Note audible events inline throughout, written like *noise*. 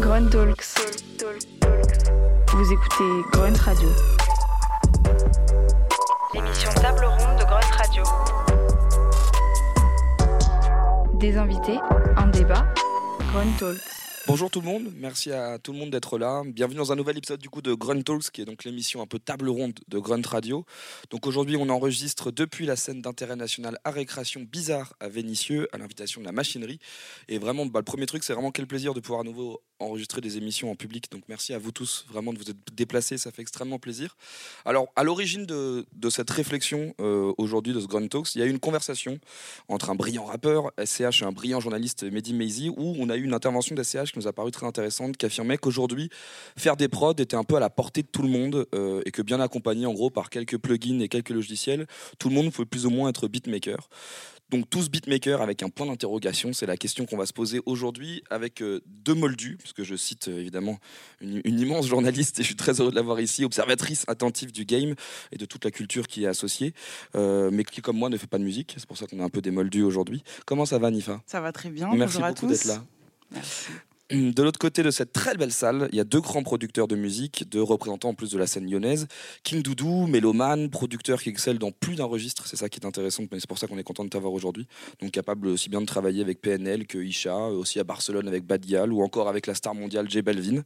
Grunt Talks. Vous écoutez Grunt Radio. L'émission Table Ronde de Grunt Radio. Des invités, un débat. Grunt Talks. Bonjour tout le monde, merci à tout le monde d'être là. Bienvenue dans un nouvel épisode du coup de Grunt Talks, qui est donc l'émission un peu table ronde de Grunt Radio. Donc aujourd'hui, on enregistre depuis la scène d'intérêt national à récréation bizarre à Vénissieux, à l'invitation de la machinerie. Et vraiment, bah, le premier truc, c'est vraiment quel plaisir de pouvoir à nouveau enregistrer des émissions en public. Donc merci à vous tous vraiment de vous être déplacés, ça fait extrêmement plaisir. Alors à l'origine de, cette réflexion euh, aujourd'hui de ce Grunt Talks, il y a eu une conversation entre un brillant rappeur, SCH, et un brillant journaliste, Mehdi Maizi, où on a eu une intervention d'SCH qui nous a paru très intéressante, qui affirmait qu'aujourd'hui, faire des prods était un peu à la portée de tout le monde euh, et que bien accompagné en gros par quelques plugins et quelques logiciels, tout le monde pouvait plus ou moins être beatmaker. Donc tous beatmakers avec un point d'interrogation, c'est la question qu'on va se poser aujourd'hui avec euh, deux moldus, parce que je cite euh, évidemment une, une immense journaliste et je suis très heureux de l'avoir ici, observatrice attentive du game et de toute la culture qui est associée, euh, mais qui comme moi ne fait pas de musique, c'est pour ça qu'on a un peu des moldus aujourd'hui. Comment ça va Nifa? Ça va très bien. Merci Bonjour à beaucoup tous. d'être là. Merci. De l'autre côté de cette très belle salle, il y a deux grands producteurs de musique, deux représentants en plus de la scène lyonnaise. King Doudou, mélomane, producteur qui excelle dans plus d'un registre, c'est ça qui est intéressant, mais c'est pour ça qu'on est content de t'avoir aujourd'hui. Donc capable aussi bien de travailler avec PNL que Isha, aussi à Barcelone avec Badial ou encore avec la star mondiale J Belvin.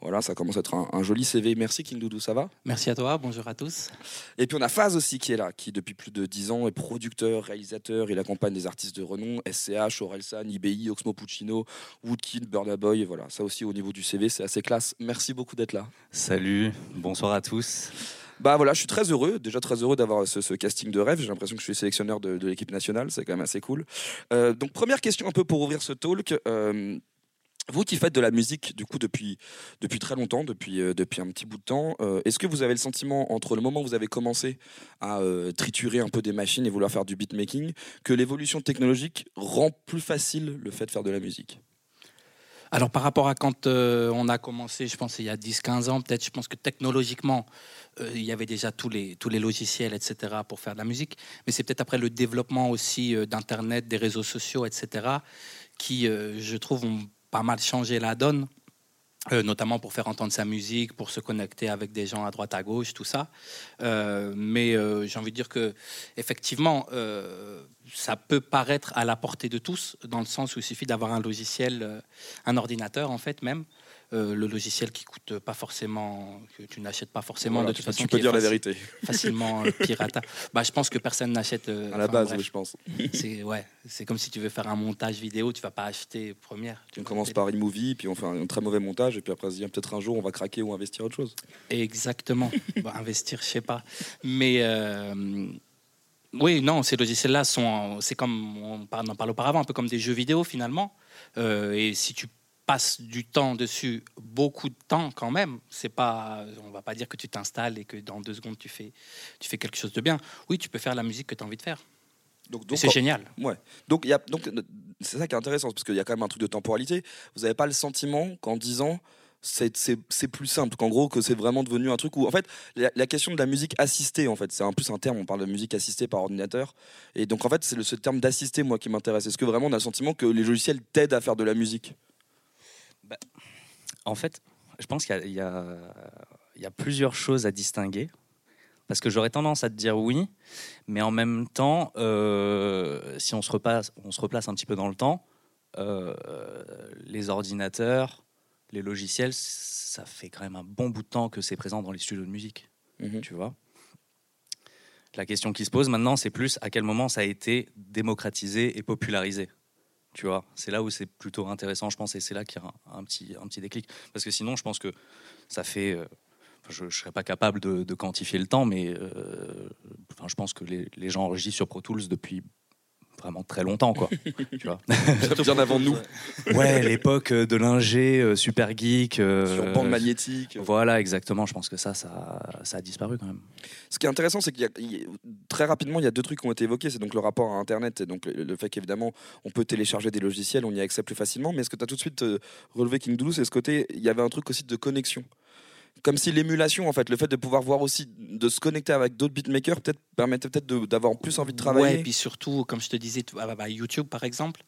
Voilà, ça commence à être un, un joli CV. Merci King Doudou, ça va? Merci à toi, bonjour à tous. Et puis on a Faz aussi qui est là, qui depuis plus de 10 ans est producteur, réalisateur, il accompagne des artistes de renom, SCH, Orelsan, IBI, Oxmo Puccino, Woodkid, Burna Boy, voilà, ça aussi au niveau du CV c'est assez classe. Merci beaucoup d'être là. Salut, bonsoir à tous. Bah voilà, je suis très heureux, déjà très heureux d'avoir ce, ce casting de rêve. J'ai l'impression que je suis sélectionneur de, de l'équipe nationale, c'est quand même assez cool. Euh, donc première question un peu pour ouvrir ce talk. euh, vous qui faites de la musique du coup depuis, depuis très longtemps, depuis, euh, depuis un petit bout de temps, euh, est-ce que vous avez le sentiment entre le moment où vous avez commencé à euh, triturer un peu des machines et vouloir faire du beatmaking que l'évolution technologique rend plus facile le fait de faire de la musique? Alors par rapport à quand euh, on a commencé, je pense il y a 10-15 ans, peut-être, je pense que technologiquement, euh, il y avait déjà tous les, tous les logiciels, etc., pour faire de la musique. Mais c'est peut-être après le développement aussi euh, d'Internet, des réseaux sociaux, etc., qui, je trouve, ont pas mal changé la donne. Euh, notamment pour faire entendre sa musique, pour se connecter avec des gens à droite à gauche, tout ça. Euh, mais euh, j'ai envie de dire que effectivement, ça peut paraître à la portée de tous, dans le sens où il suffit d'avoir un logiciel, un ordinateur en fait même, euh, le logiciel qui coûte pas forcément, que tu n'achètes pas forcément Voilà, de toute façon, tu peux dire la vérité. facilement euh, pirata. Bah, je pense que personne n'achète. euh, À la base, bref, oui, je pense. c'est ouais, c'est comme si tu veux faire un montage vidéo, tu vas pas acheter première. Tu On commence par iMovie, puis on fait un très mauvais montage, et puis après on se dit peut-être un jour on va craquer ou investir autre chose. Exactement. *laughs* Bon, investir, je sais pas. Mais oui, non, ces logiciels-là sont, c'est comme on en parle auparavant, un peu comme des jeux vidéo finalement. Et si tu passes du temps dessus, beaucoup de temps quand même, c'est pas, on va pas dire que tu t'installes et que dans deux secondes tu fais, tu fais quelque chose de bien. Oui, tu peux faire la musique que tu as envie de faire. Donc, c'est génial. Ouais. Donc, il y a, donc c'est ça qui est intéressant, parce qu'il y a quand même un truc de temporalité. Vous n'avez pas le sentiment qu'en 10 ans, c'est, plus simple, qu'en gros, que c'est vraiment devenu un truc où, en fait, la, la question de la musique assistée, en fait, c'est un plus un terme, on parle de musique assistée par ordinateur. Et donc, en fait, c'est le, ce terme d'assister, moi, qui m'intéresse. Est-ce que vraiment on a le sentiment que les logiciels t'aident à faire de la musique? En fait, je pense qu'il y a plusieurs choses à distinguer. Parce que j'aurais tendance à te dire oui, mais en même temps, euh, si on se, repasse, on se replace un petit peu dans le temps, euh, les ordinateurs, les logiciels, ça fait quand même un bon bout de temps que c'est présent dans les studios de musique. Mhm. tu vois. La question qui se pose maintenant, c'est plus à quel moment ça a été démocratisé et popularisé. Tu vois, c'est là où c'est plutôt intéressant, je pense, et c'est là qu'il y a un, petit, un déclic. Parce que sinon, je pense que ça fait. euh, je ne serais pas capable de, quantifier le temps, mais euh, je pense que les, les gens enregistrent sur Pro Tools depuis vraiment très longtemps, quoi. *laughs* tu vois. Bien avant nous, *laughs* Ouais, l'époque de l'ingé euh, super geek. euh, sur bande magnétique. Voilà, exactement. Je pense que ça, ça, ça a disparu quand même. Ce qui est intéressant, c'est qu'il y a, il y a- très rapidement, il y a deux trucs qui ont été évoqués. C'est donc le rapport à Internet et donc le, le fait qu'évidemment, on peut télécharger des logiciels, on y a accès plus facilement. Mais ce que tu as tout de suite euh, relevé, King Doodoo, c'est ce côté, il y avait un truc aussi de connexion. Comme si l'émulation, en fait, le fait de pouvoir voir aussi, de se connecter avec d'autres beatmakers, peut-être permettait peut-être d'avoir plus envie de travailler. Ouais, et puis surtout, comme je te disais, ah bah, bah, YouTube par exemple,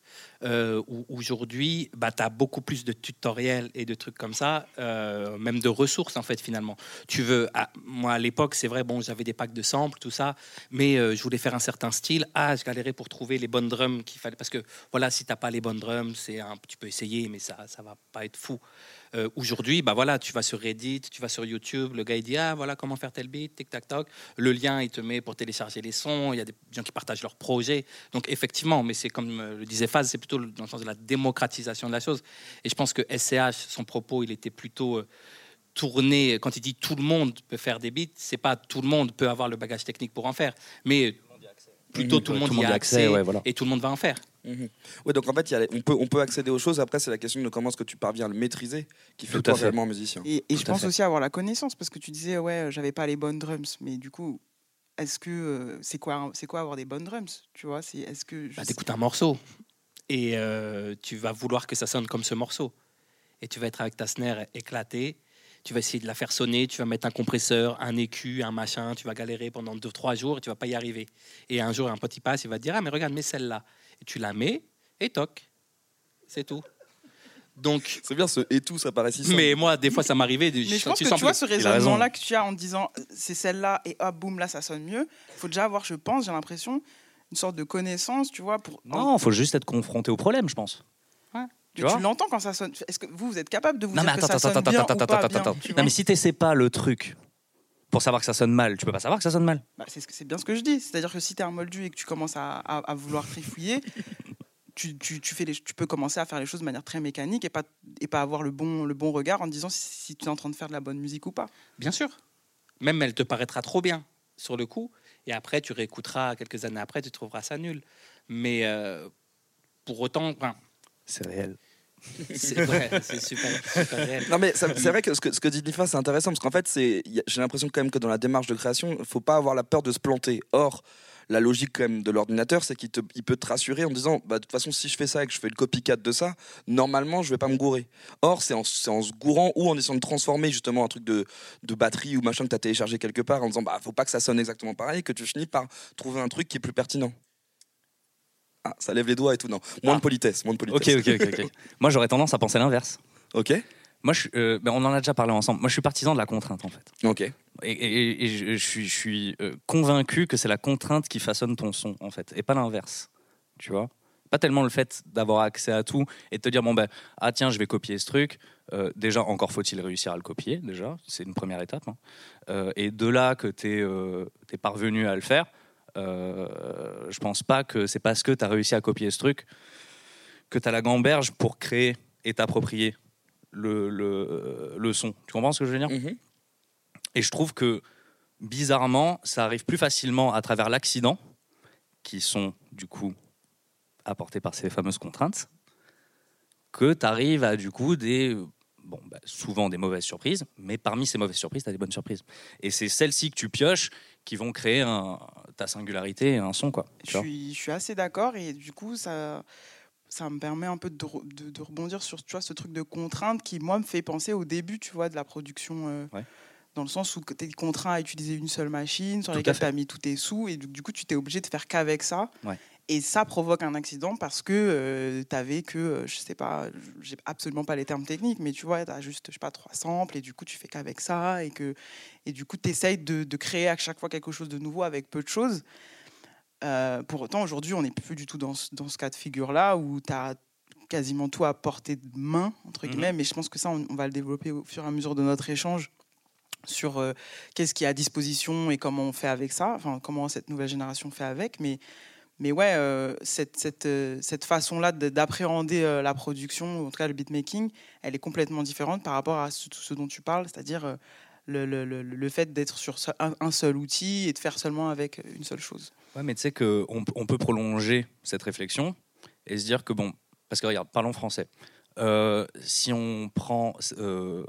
euh, où aujourd'hui, bah, tu as beaucoup plus de tutoriels et de trucs comme ça, euh, même de ressources en fait finalement. Tu veux, ah, moi à l'époque, c'est vrai, bon, j'avais des packs de samples, tout ça, mais euh, je voulais faire un certain style. Ah, je galérais pour trouver les bonnes drums qu'il fallait, parce que voilà, si t'as pas les bonnes drums, c'est un, tu peux essayer, mais ça, ça va pas être fou. Euh, Aujourd'hui, bah voilà, tu vas sur Reddit, tu vas sur YouTube, le gars il dit ah voilà comment faire tel beat, tic tac toc. Le lien il te met pour télécharger les sons. Il y a des gens qui partagent leurs projets. Donc effectivement, mais c'est comme euh, le disait Faz, c'est plutôt dans le sens de la démocratisation de la chose. Et je pense que SCH, son propos, il était plutôt euh, tourné. Quand il dit tout le monde peut faire des beats, c'est pas tout le monde peut avoir le bagage technique pour en faire, mais plutôt tout le monde Tout y a accès, ouais, voilà. et tout le monde va en faire. Mhm. Ouais, donc en fait, il y a- on, peut, on peut accéder aux choses. Après, c'est la question de comment est-ce que tu parviens à le maîtriser qui fait Tout toi à fait. réellement musicien. Et, et je pense fait. aussi avoir la connaissance parce que tu disais ouais j'avais pas les bonnes drums mais du coup est-ce que euh, c'est quoi c'est quoi avoir des bonnes drums tu vois c'est est-ce que Bah, t'écoutes un morceau et euh, tu vas vouloir que ça sonne comme ce morceau. Et tu vas être avec ta snare éclatée. Tu vas essayer de la faire sonner. Tu vas mettre un compresseur, un écu, un machin. Tu vas galérer pendant 2-3 jours et tu vas pas y arriver. Et un jour, un pote il passe, il va te dire Ah, mais regarde, mets celle-là. Et tu la mets et toc. C'est tout. Donc, C'est bien ce et tout, ça paraît si simple. mais moi, des fois, ça m'arrivait. mais je pense tu que tu vois ce a raison. raisonnement là que tu as en disant c'est celle-là et hop boum là ça sonne mieux faut déjà avoir je pense j'ai l'impression une sorte de connaissance tu vois pour Non, faut juste être confronté au problème, je pense. Tu l'entends quand ça sonne est-ce que vous vous êtes capable de vous Non, dire mais que attends, ça attends, sonne attends, bien attends, ou attends, pas attends, bien, attends. tu Non, mais si t'essaies pas le truc pour savoir que ça sonne mal, tu peux pas savoir que ça sonne mal. Bah, c'est ce que- c'est bien ce que je dis. C'est-à-dire que si tu es un moldu et que tu commences à, à- à vouloir trifouiller, tu, tu- tu fais les, tu peux commencer à faire les choses de manière très mécanique et pas, et pas avoir le bon, le bon regard en disant si, si tu es en train de faire de la bonne musique ou pas. Bien sûr. Même elle te paraîtra trop bien sur le coup. Et après, tu réécouteras quelques années après, tu trouveras ça nul. Mais euh, pour autant, enfin, C'est réel. *laughs* c'est vrai, c'est super, super réel. Non mais c'est vrai que ce que, ce que dit Nifa c'est intéressant parce qu'en fait j'ai l'impression quand même que dans la démarche de création il faut pas avoir la peur de se planter. Or la logique quand même de l'ordinateur c'est qu'il il peut te rassurer en disant bah de toute façon si je fais ça et que je fais le copycat de ça normalement je vais pas me gourer. Or c'est en, se gourant ou en essayant de transformer justement un truc de, de batterie ou machin que tu as téléchargé quelque part en disant bah faut pas que ça sonne exactement pareil que tu finis par trouver un truc qui est plus pertinent. Ah, ça lève les doigts et tout non. Moins de Ah. politesse, moins de politesse. ok, ok. ok. *laughs* Moi, j'aurais tendance à penser l'inverse. Ok. Moi, je, euh, ben, on en a déjà parlé ensemble. Moi, je suis partisan de la contrainte, en fait. Ok. Et, et- et je, je suis, je suis euh, convaincu que c'est la contrainte qui façonne ton son, en fait, et pas l'inverse. Tu vois? Pas tellement le fait d'avoir accès à tout et de te dire, bon, ben, ah tiens, je vais copier ce truc. Euh, déjà, encore faut-il réussir à le copier, déjà. C'est une première étape. hein. Et de là que tu es, parvenu à le faire, je pense pas que c'est parce que tu as réussi à copier ce truc que tu as la gamberge pour créer et t'approprier le, le, le son. Tu comprends ce que je veux dire Mhm. et je trouve que bizarrement, ça arrive plus facilement à travers l'accident, qui sont du coup apportés par ces fameuses contraintes, que tu arrives à du coup des, bon, bah, souvent des mauvaises surprises, mais parmi ces mauvaises surprises, tu as des bonnes surprises. Et c'est celles-ci que tu pioches qui vont créer un- ta singularité et un son. Quoi, suis, je suis assez d'accord et du coup, ça, ça me permet un peu de, re- de- de rebondir sur tu vois, ce truc de contrainte qui, moi, me fait penser au début tu vois, de la production. euh, Ouais. Dans le sens où tu es contraint à utiliser une seule machine sur Tout laquelle tu as mis tous tes sous et du, du coup, tu t'es obligé de faire qu'avec ça. Ouais. Et ça provoque un accident parce que tu avais que, euh, je sais pas, j'ai absolument pas les termes techniques, mais tu vois, tu as juste, je sais pas, trois samples et du coup, tu fais qu'avec ça et, que, et du coup, tu essayes de, de créer à chaque fois quelque chose de nouveau avec peu de choses. Euh, pour autant, aujourd'hui, on n'est plus du tout dans ce, dans ce cas de figure-là où tu as quasiment tout à portée de main, entre Mhm. guillemets, mais je pense que ça, on, on va le développer au fur et à mesure de notre échange sur euh, qu'est-ce qui est à disposition et comment on fait avec ça, enfin, comment cette nouvelle génération fait avec. Mais, mais ouais, euh, cette, cette, cette façon-là de- d'appréhender la production, ou en tout cas le beatmaking, elle est complètement différente par rapport à ce, tout ce dont tu parles, c'est-à-dire le, fait d'être sur un, seul outil et de faire seulement avec une seule chose. Ouais, mais tu sais qu'on on peut prolonger cette réflexion et se dire que, bon, parce que regarde, parlons français. Euh, si on prend euh,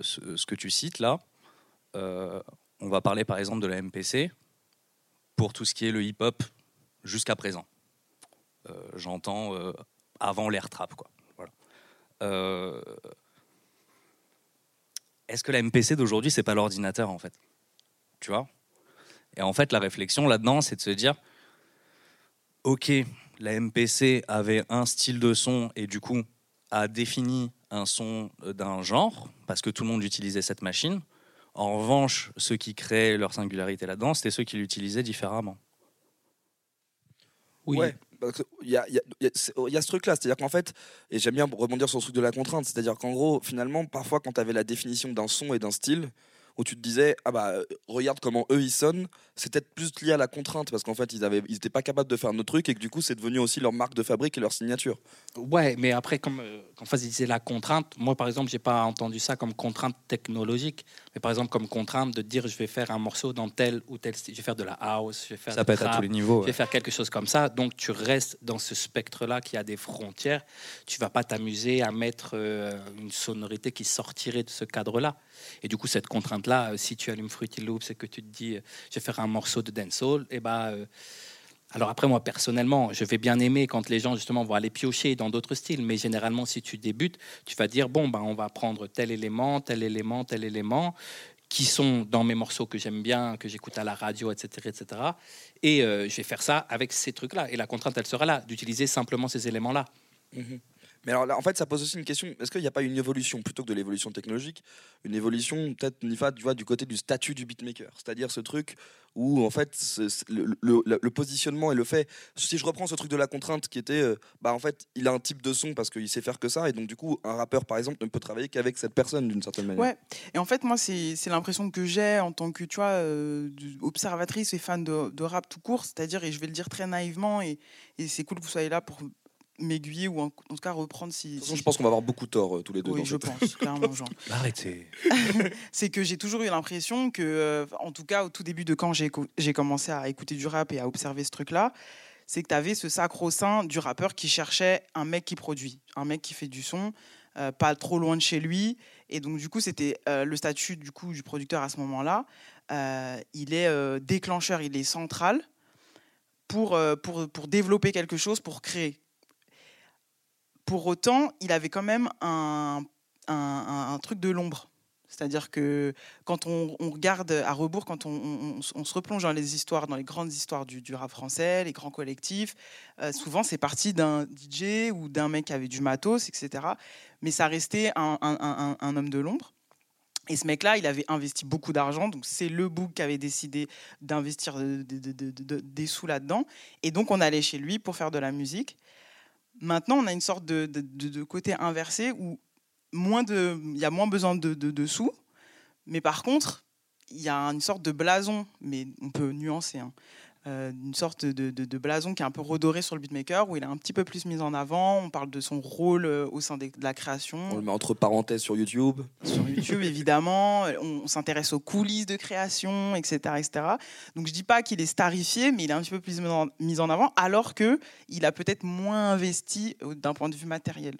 ce, que tu cites là, euh, on va parler par exemple de la MPC pour tout ce qui est le hip-hop jusqu'à présent. J'entends avant l'air trap, quoi. Voilà. Est-ce que la MPC d'aujourd'hui, c'est pas l'ordinateur en fait? Tu vois? Et en fait, la réflexion là-dedans, c'est de se dire, ok, la MPC avait un style de son et du coup a défini un son d'un genre parce que tout le monde utilisait cette machine. En revanche, ceux qui créaient leur singularité là-dedans, c'était ceux qui l'utilisaient différemment. Oui. Ouais, Il y a, ce truc-là, c'est-à-dire qu'en fait, et j'aime bien rebondir sur ce truc de la contrainte, c'est-à-dire qu'en gros, finalement, parfois, quand tu avais la définition d'un son et d'un style, où tu te disais, ah bah, euh, regarde comment eux ils sonnent, c'est peut-être plus lié à la contrainte, parce qu'en fait, ils avaient, ils pas capables de faire nos trucs, et que du coup, c'est devenu aussi leur marque de fabrique et leur signature. Ouais, mais après, comme euh, quand Faz disait la contrainte, moi par exemple, j'ai pas entendu ça comme contrainte technologique, mais par exemple comme contrainte de dire je vais faire un morceau dans tel ou tel style, je vais faire de la house, je vais faire Ça peut être à tous les niveaux. je vais faire quelque chose comme ça. Donc tu restes dans ce spectre-là qui a des frontières. Tu vas pas t'amuser à mettre euh, une sonorité qui sortirait de ce cadre-là. Et du coup, cette contrainte-là, euh, si tu allumes Fruity Loops et que tu te dis euh, je vais faire un morceau de dancehall, et ben euh, alors après, moi, personnellement, je vais bien aimer quand les gens, justement, vont aller piocher dans d'autres styles. Mais généralement, si tu débutes, tu vas dire, bon, ben, on va prendre tel élément, tel élément, tel élément, qui sont dans mes morceaux que j'aime bien, que j'écoute à la radio, etc. etc. Et euh, je vais faire ça avec ces trucs-là. Et la contrainte, elle sera là, d'utiliser simplement ces éléments-là. Mais alors là, en fait, ça pose aussi une question est-ce qu'il n'y a pas une évolution plutôt que de l'évolution technologique Une évolution, peut-être, Nifa, tu vois, du côté du statut du beatmaker? C'est-à-dire ce truc où, en fait, le, positionnement et le fait. Si je reprends ce truc de la contrainte qui était, euh, bah, en fait, il a un type de son parce qu'il sait faire que ça. Et donc, du coup, un rappeur, par exemple, ne peut travailler qu'avec cette personne d'une certaine manière. Ouais. Et en fait, moi, c'est l'impression que j'ai en tant que, tu vois, euh, observatrice et fan de, rap tout court. C'est-à-dire, et je vais le dire très naïvement, et c'est cool que vous soyez là pour m'aiguiller ou en, en tout cas reprendre si. De toute façon, si- je pense qu'on va avoir beaucoup tort euh, tous les deux. Oui, dans je cette- pense, clairement, Jean. *laughs* Arrêtez. *laughs* c'est que j'ai toujours eu l'impression que, euh, en tout cas, au tout début de quand j'ai commencé à écouter du rap et à observer ce truc-là, c'est que tu avais ce sacro-saint du rappeur qui cherchait un mec qui produit, un mec qui fait du son, euh, pas trop loin de chez lui. Et donc, du coup, c'était euh, le statut du, coup, du producteur à ce moment-là. Euh, il est euh, déclencheur, il est central pour, pour, pour développer quelque chose, pour créer. Pour autant, il avait quand même un, truc de l'ombre. C'est-à-dire que quand on, regarde à rebours, quand on, se- on se replonge dans les histoires, dans les grandes histoires du, du rap français, les grands collectifs, euh, souvent c'est parti d'un DJ ou d'un mec qui avait du matos, etc. Mais ça restait un, homme de l'ombre. Et ce mec-là, il avait investi beaucoup d'argent, donc c'est le book qui avait décidé d'investir de- de- de- de- de- des sous là-dedans. Et donc on allait chez lui pour faire de la musique. Maintenant, on a une sorte de, côté inversé où il y a moins besoin de sous, mais par contre, il y a une sorte de blason, mais on peut nuancer, hein, euh, une sorte de, de- de blason qui est un peu redoré sur le beatmaker, où il est un petit peu plus mis en avant. On parle de son rôle euh, au sein des- de la création On le met entre parenthèses sur YouTube. sur YouTube évidemment, on, on s'intéresse aux coulisses de création, etc., etc. Donc je dis pas qu'il est starifié, mais il est un petit peu plus mis en, mis en avant, alors que il a peut-être moins investi euh, d'un point de vue matériel.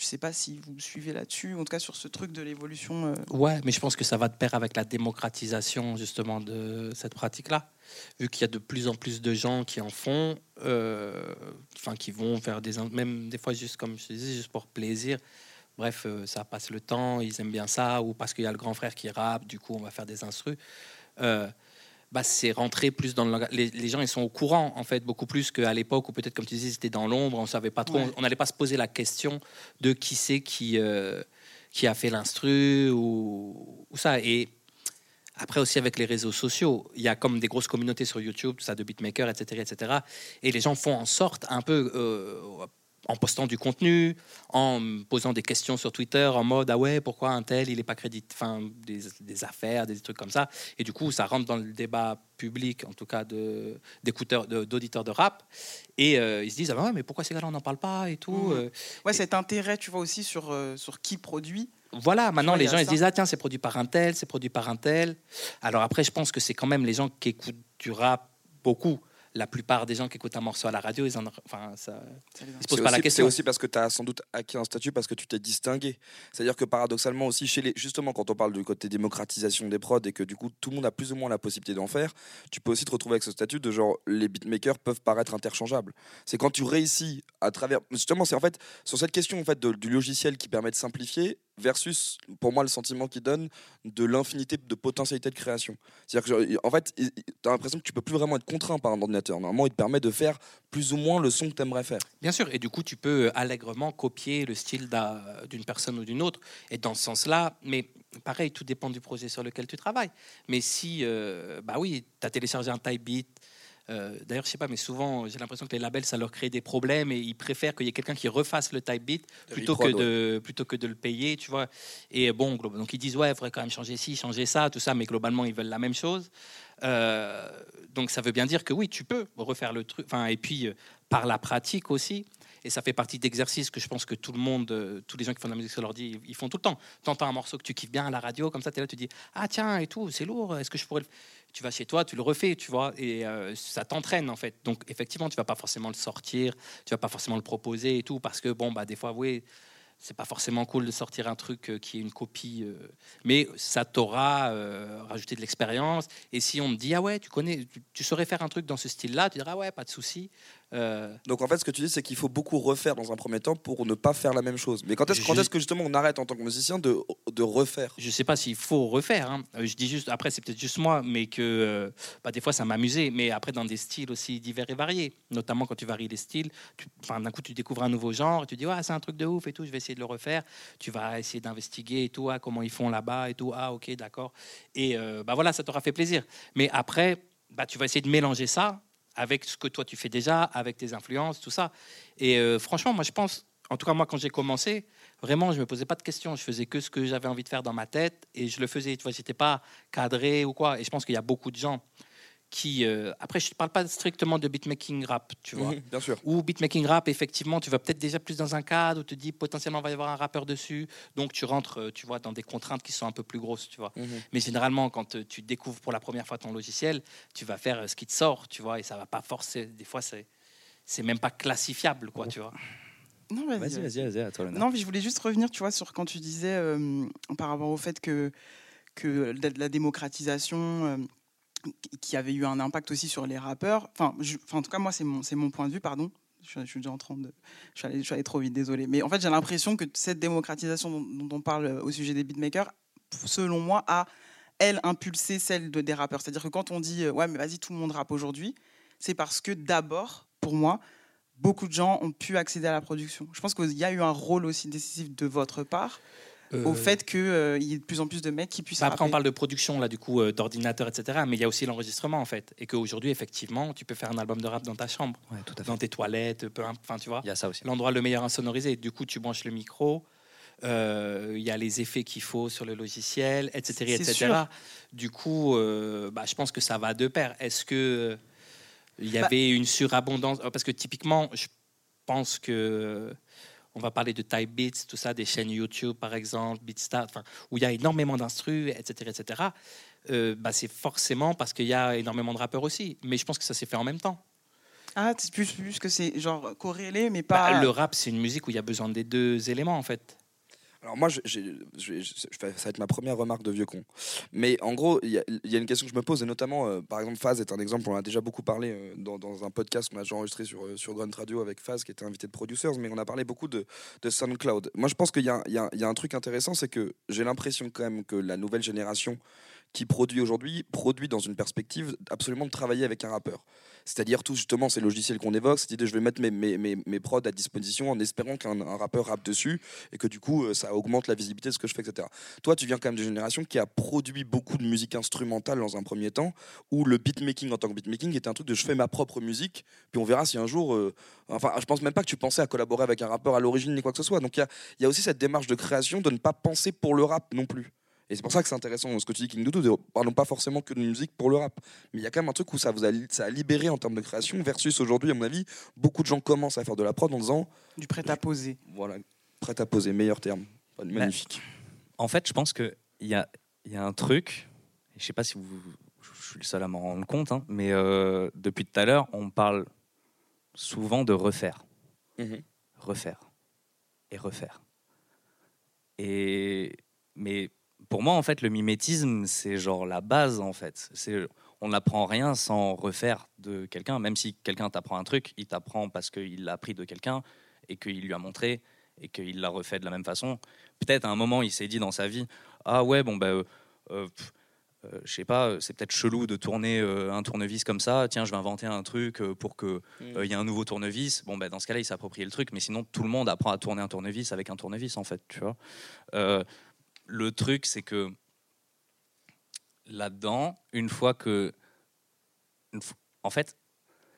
Je sais pas si vous me suivez là-dessus, en tout cas sur ce truc de l'évolution. euh, Ouais, mais je pense que ça va de pair avec la démocratisation justement de cette pratique-là. Vu qu'il y a de plus en plus de gens qui en font, euh, enfin qui vont faire des, même des fois juste comme je disais, juste pour plaisir. Bref, euh, ça passe le temps, ils aiment bien ça, ou parce qu'il y a le grand frère qui rappe, du coup on va faire des instrus. Euh, bah, c'est rentré plus dans le langage. Les, les gens ils sont au courant en fait beaucoup plus qu'à l'époque où peut-être comme tu disais c'était dans l'ombre, on savait pas trop, Ouais. on n'allait pas se poser la question de qui c'est qui euh, qui a fait l'instru ou, ou ça. Et après aussi avec les réseaux sociaux, il y a comme des grosses communautés sur YouTube, tout ça de beatmakers, etc., etc. Et les gens font en sorte un peu euh, en postant du contenu, en posant des questions sur Twitter, en mode ah ouais pourquoi un tel il est pas crédité, enfin des, des affaires, des trucs comme ça. Et du coup ça rentre dans le débat public, en tout cas de d'écouteurs, d'auditeurs de, rap. Et euh, ils se disent ah ouais mais pourquoi ces gars-là on n'en parle pas et tout. Mhm. euh, Ouais, cet intérêt, tu vois aussi sur euh, sur qui produit. voilà, maintenant vois, les gens ils se disent ah tiens c'est produit par un tel, c'est produit par un tel. Alors après je pense que c'est quand même les gens qui écoutent du rap beaucoup. La plupart des gens qui écoutent un morceau à la radio, ils en, enfin ça, ils se posent pas la question. C'est aussi parce que tu as sans doute acquis un statut parce que tu t'es distingué. C'est-à-dire que paradoxalement aussi, chez les, justement, quand on parle du côté démocratisation des prods et que du coup tout le monde a plus ou moins la possibilité d'en faire, tu peux aussi te retrouver avec ce statut de genre les beatmakers peuvent paraître interchangeables. C'est quand tu réussis à travers. Justement, c'est en fait sur cette question en fait de- du logiciel qui permet de simplifier versus, pour moi, le sentiment qu'il donne de l'infinité de potentialités de création. C'est-à-dire que, en fait, tu as l'impression que tu peux plus vraiment être contraint par un ordinateur. Normalement, il te permet de faire plus ou moins le son que tu aimerais faire. Bien sûr, et du coup, tu peux allègrement copier le style d'un- d'une personne ou d'une autre, et dans ce sens-là, mais pareil, tout dépend du projet sur lequel tu travailles. Mais si, euh, bah oui, tu as téléchargé un type beat, euh, D'ailleurs, je sais pas, mais souvent, j'ai l'impression que les labels, ça leur crée des problèmes et ils préfèrent qu'il y ait quelqu'un qui refasse le type beat plutôt que, de, plutôt que de le payer, tu vois. Et bon, donc ils disent, ouais, il faudrait quand même changer ci, changer ça, tout ça, mais globalement, ils veulent la même chose. Euh, donc ça veut bien dire que oui, tu peux refaire le truc. Enfin, et puis, euh, par la pratique aussi. Et ça fait partie d'exercices que je pense que tout le monde, euh, tous les gens qui font de la musique sur l'ordi, ils- font tout le temps. Tu entends un morceau que tu kiffes bien à la radio, comme ça, tu es là, tu dis Ah, tiens, et tout, c'est lourd, est-ce que je pourrais. Tu vas chez toi, tu le refais, tu vois, et euh, ça t'entraîne en fait. Donc, effectivement, tu vas pas forcément le sortir, tu vas pas forcément le proposer et tout, parce que, bon, bah, des fois, oui, c'est pas forcément cool de sortir un truc euh, qui est une copie, mais ça t'aura rajouté de l'expérience. Et si on me dit, ah ouais, tu connais, tu, tu saurais faire un truc dans ce style-là, tu diras, ah ouais, pas de souci. Euh, Donc en fait, ce que tu dis, c'est qu'il faut beaucoup refaire dans un premier temps pour ne pas faire la même chose. Mais quand est-ce Je- est-ce que justement on arrête en tant que musicien de, de refaire? Je sais pas s'il faut refaire. hein. Euh, Je dis juste, après, c'est peut-être juste moi, mais que euh, bah, des fois, ça m'amusait. Mais après, dans des styles aussi divers et variés, notamment quand tu varies les styles, d'un coup, tu découvres un nouveau genre, et tu dis, ouais, c'est un truc de ouf et tout, je vais essayer de le refaire. Tu vas essayer d'investiguer et tout, ah, comment ils font là-bas et tout, ah, ok, d'accord. Et euh, bah voilà, ça t'aura fait plaisir. Mais après, bah, tu vas essayer de mélanger ça avec ce que toi tu fais déjà, avec tes influences, tout ça. Et euh, franchement, moi, je pense, en tout cas, moi, quand j'ai commencé, Vraiment, je me posais pas de questions. Je faisais que ce que j'avais envie de faire dans ma tête et je le faisais. Tu vois, j'étais pas cadré ou quoi. Et je pense qu'il y a beaucoup de gens qui. euh, Après, je ne parle pas strictement de beatmaking rap, tu vois. Mhm, Bien sûr. Ou beatmaking rap, effectivement, tu vas peut-être déjà plus dans un cadre où tu te dis potentiellement il va y avoir un rappeur dessus. Donc tu rentres, euh, tu vois, dans des contraintes qui sont un peu plus grosses, tu vois. Mhm. Mais généralement, quand euh, tu découvres pour la première fois ton logiciel, tu vas faire ce qui te sort, tu vois, et ça va pas forcer. Des fois, c'est c'est même pas classifiable, quoi, tu vois. Non, vas-y. Vas-y, vas-y, vas-y, à toi. Non, mais je voulais juste revenir, tu vois, sur quand tu disais euh, par rapport au fait que, que la, la démocratisation, euh, qui avait eu un impact aussi sur les rappeurs. Enfin, en tout cas, moi, c'est mon, mon point de vue, pardon. Je, suis- déjà en train de. Je suis allé, trop vite, désolé. Mais en fait, j'ai l'impression que cette démocratisation dont, dont on parle au sujet des beatmakers, selon moi, a, elle, impulsé celle de, des rappeurs. C'est-à-dire que quand on dit, euh, ouais, mais vas-y, tout le monde rappe aujourd'hui, c'est parce que d'abord, pour moi, beaucoup de gens ont pu accéder à la production. Je pense qu'il y a eu un rôle aussi décisif de votre part au fait qu'il y ait de plus en plus de mecs qui puissent Bah, Après, on parle de production, là, du coup, euh, d'ordinateur, etc. Mais il y a aussi l'enregistrement, en fait. Et qu'aujourd'hui, effectivement, tu peux faire un album de rap dans ta chambre, Ouais, tout à fait. dans tes toilettes, peu Enfin, tu vois, Il y a ça aussi. l'endroit le meilleur insonorisé. Du coup, tu branches le micro. euh, Il y a les effets qu'il faut sur le logiciel, etc. Etc. sûr. Du coup, euh, bah, je pense que ça va de pair. Est-ce que euh, il y Bah- avait une surabondance? Parce que typiquement, je pense que euh, on va parler de Type Beats, tout ça, des chaînes YouTube par exemple, Beatstar, où il y a énormément d'instrus, etc., etc. Euh, bah, c'est forcément parce qu'il y a énormément de rappeurs aussi. Mais je pense que ça s'est fait en même temps. Ah, c'est plus, plus que c'est genre corrélé, mais Bah, pas. le rap, c'est une musique où il y a besoin des deux éléments en fait. Alors moi, ça va être ma première remarque de vieux con. Mais en gros, il y, a- une question que je me pose, et notamment, euh, par exemple, Faz est un exemple, on en a déjà beaucoup parlé euh, dans, un podcast qu'on a déjà enregistré sur, euh, sur Grunt Radio avec Faz, qui était invité de Producers, mais on a parlé beaucoup de, de SoundCloud. Moi, je pense qu'il y a un truc intéressant, c'est que j'ai l'impression quand même que la nouvelle génération qui produit aujourd'hui produit dans une perspective absolument de travailler avec un rappeur. C'est-à-dire tout justement ces logiciels qu'on évoque, cette idée je vais mettre mes, mes, mes, mes prods à disposition en espérant qu'un un rappeur rappe dessus et que du coup euh, ça augmente la visibilité de ce que je fais, etc. Toi, tu viens quand même d'une génération qui a produit beaucoup de musique instrumentale dans un premier temps, où le beatmaking en tant que beatmaking était un truc de je fais ma propre musique, puis on verra si un jour. euh, enfin, je pense même pas que tu pensais à collaborer avec un rappeur à l'origine ni quoi que ce soit. Donc il y a, il y a aussi cette démarche de création de ne pas penser pour le rap non plus. Et c'est pour ça que c'est intéressant ce que tu dis, King Doudou, de parlons pas forcément que de musique pour le rap. Mais il y a quand même un truc où ça vous a, ça a libéré en termes de création, versus aujourd'hui, à mon avis, beaucoup de gens commencent à faire de la prod en disant, Du prêt à poser. voilà, prêt à poser, meilleur terme. Magnifique. En fait, je pense qu'il y a, il y a un truc, et je sais pas si vous, je suis le seul à m'en rendre compte, hein, mais euh, depuis tout à l'heure, on parle souvent de refaire, Mhm. refaire et refaire. Et mais pour moi, en fait, le mimétisme, c'est genre la base, en fait. C'est on n'apprend rien sans refaire de quelqu'un, même si quelqu'un t'apprend un truc, il t'apprend parce qu'il l'a appris de quelqu'un et qu'il lui a montré et qu'il l'a refait de la même façon, peut-être à un moment il s'est dit dans sa vie ah ouais bon bah euh, euh, pff, euh, je sais pas, c'est peut-être chelou de tourner euh, un tournevis comme ça. Tiens, je vais inventer un truc euh, pour que Mm. euh, il y ait un nouveau tournevis. Bon, bah, dans ce cas-là, il s'approprie le truc, mais sinon, tout le monde apprend à tourner un tournevis avec un tournevis, en fait, tu vois. Le truc, c'est que là-dedans, une fois que. en fait,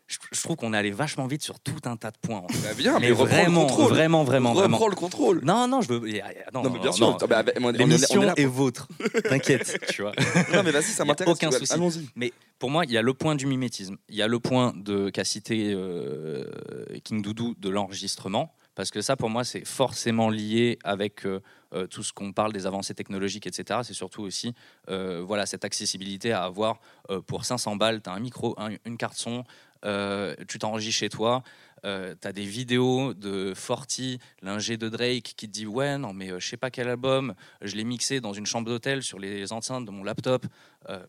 je, trouve qu'on est allé vachement vite sur tout un tas de points. Bah, bien, mais, mais vraiment, le vraiment, vraiment, vraiment. Reprends le contrôle. Non, non, je veux. Non, Non, mais bien non, sûr. Ah, bah, bah, on est- on est- on L'émission est pour- vôtre. T'inquiète, *laughs* tu vois. Non, mais vas-y, ça m'intéresse. aucun souci. Allons-y. Pour moi, il y a le point du mimétisme. Il y a le point de qu'a cité euh, King Doudou de l'enregistrement, parce que ça, pour moi, c'est forcément lié avec euh, euh, tout ce qu'on parle des avancées technologiques, etc. C'est surtout aussi euh, voilà cette accessibilité à avoir euh, pour 500 balles, tu as un micro, un- une carte son, tu t'enregistres chez toi. Euh, t'as des vidéos de Forty, l'ingé de Drake, qui te dit ouais non mais euh, je sais pas quel album, je l'ai mixé dans une chambre d'hôtel sur les enceintes de mon laptop,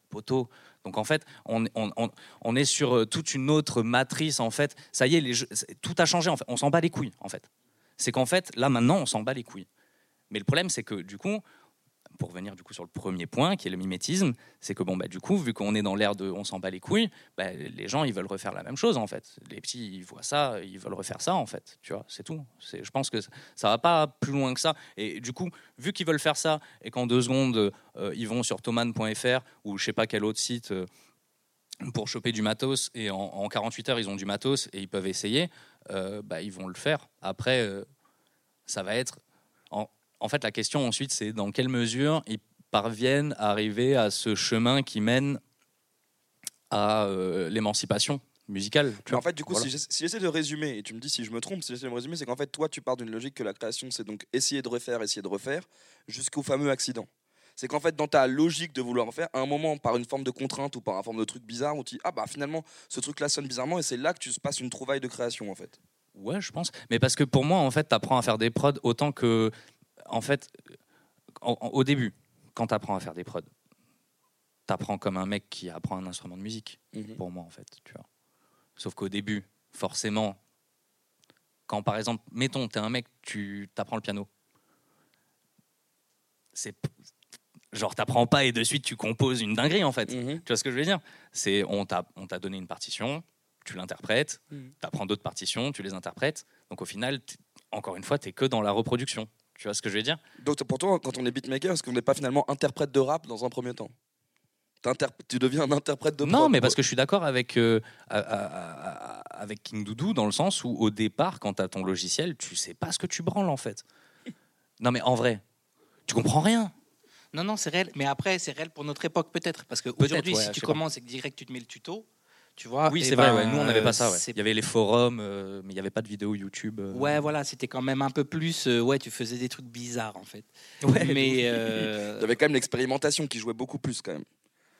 poteau. Donc en fait, on, est sur toute une autre matrice en fait. Ça y est, tout a changé en fait. On s'en bat les couilles en fait. C'est qu'en fait, là maintenant, on s'en bat les couilles. Mais le problème, c'est que du coup, pour revenir du coup sur le premier point, qui est le mimétisme, c'est que bon bah du coup, vu qu'on est dans l'ère de on s'en bat les couilles, bah, les gens ils veulent refaire la même chose en fait. Les petits ils voient ça, ils veulent refaire ça en fait. Tu vois, c'est tout. Je pense que ça va pas plus loin que ça. Et du coup, vu qu'ils veulent faire ça et qu'en deux secondes euh, ils vont sur thoman.fr ou je sais pas quel autre site. euh, pour choper du matos et en, en 48 heures ils ont du matos et ils peuvent essayer, euh, bah, ils vont le faire. Après, ça va être. En fait, la question ensuite, c'est dans quelle mesure ils parviennent à arriver à ce chemin qui mène à euh, l'émancipation musicale. tu en fait, du coup, Voilà. si j'essa- si j'essaie de résumer, et tu me dis si je me trompe, si j'essaie de me résumer, c'est qu'en fait, toi, tu pars d'une logique que la création, c'est donc essayer de refaire, essayer de refaire, jusqu'au fameux accident. C'est qu'en fait, dans ta logique de vouloir en faire, à un moment, par une forme de contrainte ou par une forme de truc bizarre, on te dit Ah bah finalement, ce truc-là sonne bizarrement, et c'est là que tu se passes une trouvaille de création, en fait. Ouais, je pense. Mais parce que pour moi, en fait, tu apprends à faire des prods autant que. En fait, en- en- au début, quand tu apprends à faire des prods, tu apprends comme un mec qui apprend un instrument de musique, pour moi, en fait. Tu vois. Sauf qu'au début, forcément, quand par exemple, mettons, tu es un mec, tu apprends le piano. C'est. Genre, t'apprends pas et de suite tu composes une dinguerie en fait. Mhm. Tu vois ce que je veux dire? C'est on t'a on t'a donné une partition, tu l'interprètes, Mhm. tu apprends d'autres partitions, tu les interprètes. Donc au final, encore une fois, tu es que dans la reproduction. Tu vois ce que je veux dire? Donc pour toi, quand on est beatmaker, est-ce qu'on n'est pas finalement interprète de rap dans un premier temps? Tu deviens un interprète de Non, prod, mais parce que je suis d'accord avec, euh, à- à- à- à- avec King Doudou dans le sens où au départ, quand tu as ton logiciel, tu sais pas ce que tu branles en fait. Non, mais en vrai, tu comprends rien. Non, non, c'est réel. Mais après, c'est réel pour notre époque, peut-être. Parce qu'aujourd'hui, ouais, si tu sais pas. commences et que direct tu te mets le tuto, tu vois. Oui, eh c'est vrai, ben, ouais, nous on n'avait pas ça. ouais. Il y avait les forums, euh, mais il n'y avait pas de vidéo YouTube. euh. Ouais, voilà, c'était quand même un peu plus. euh, ouais, tu faisais des trucs bizarres, en fait. *laughs* Ouais, mais. euh, Il y avait quand même l'expérimentation qui jouait beaucoup plus quand même.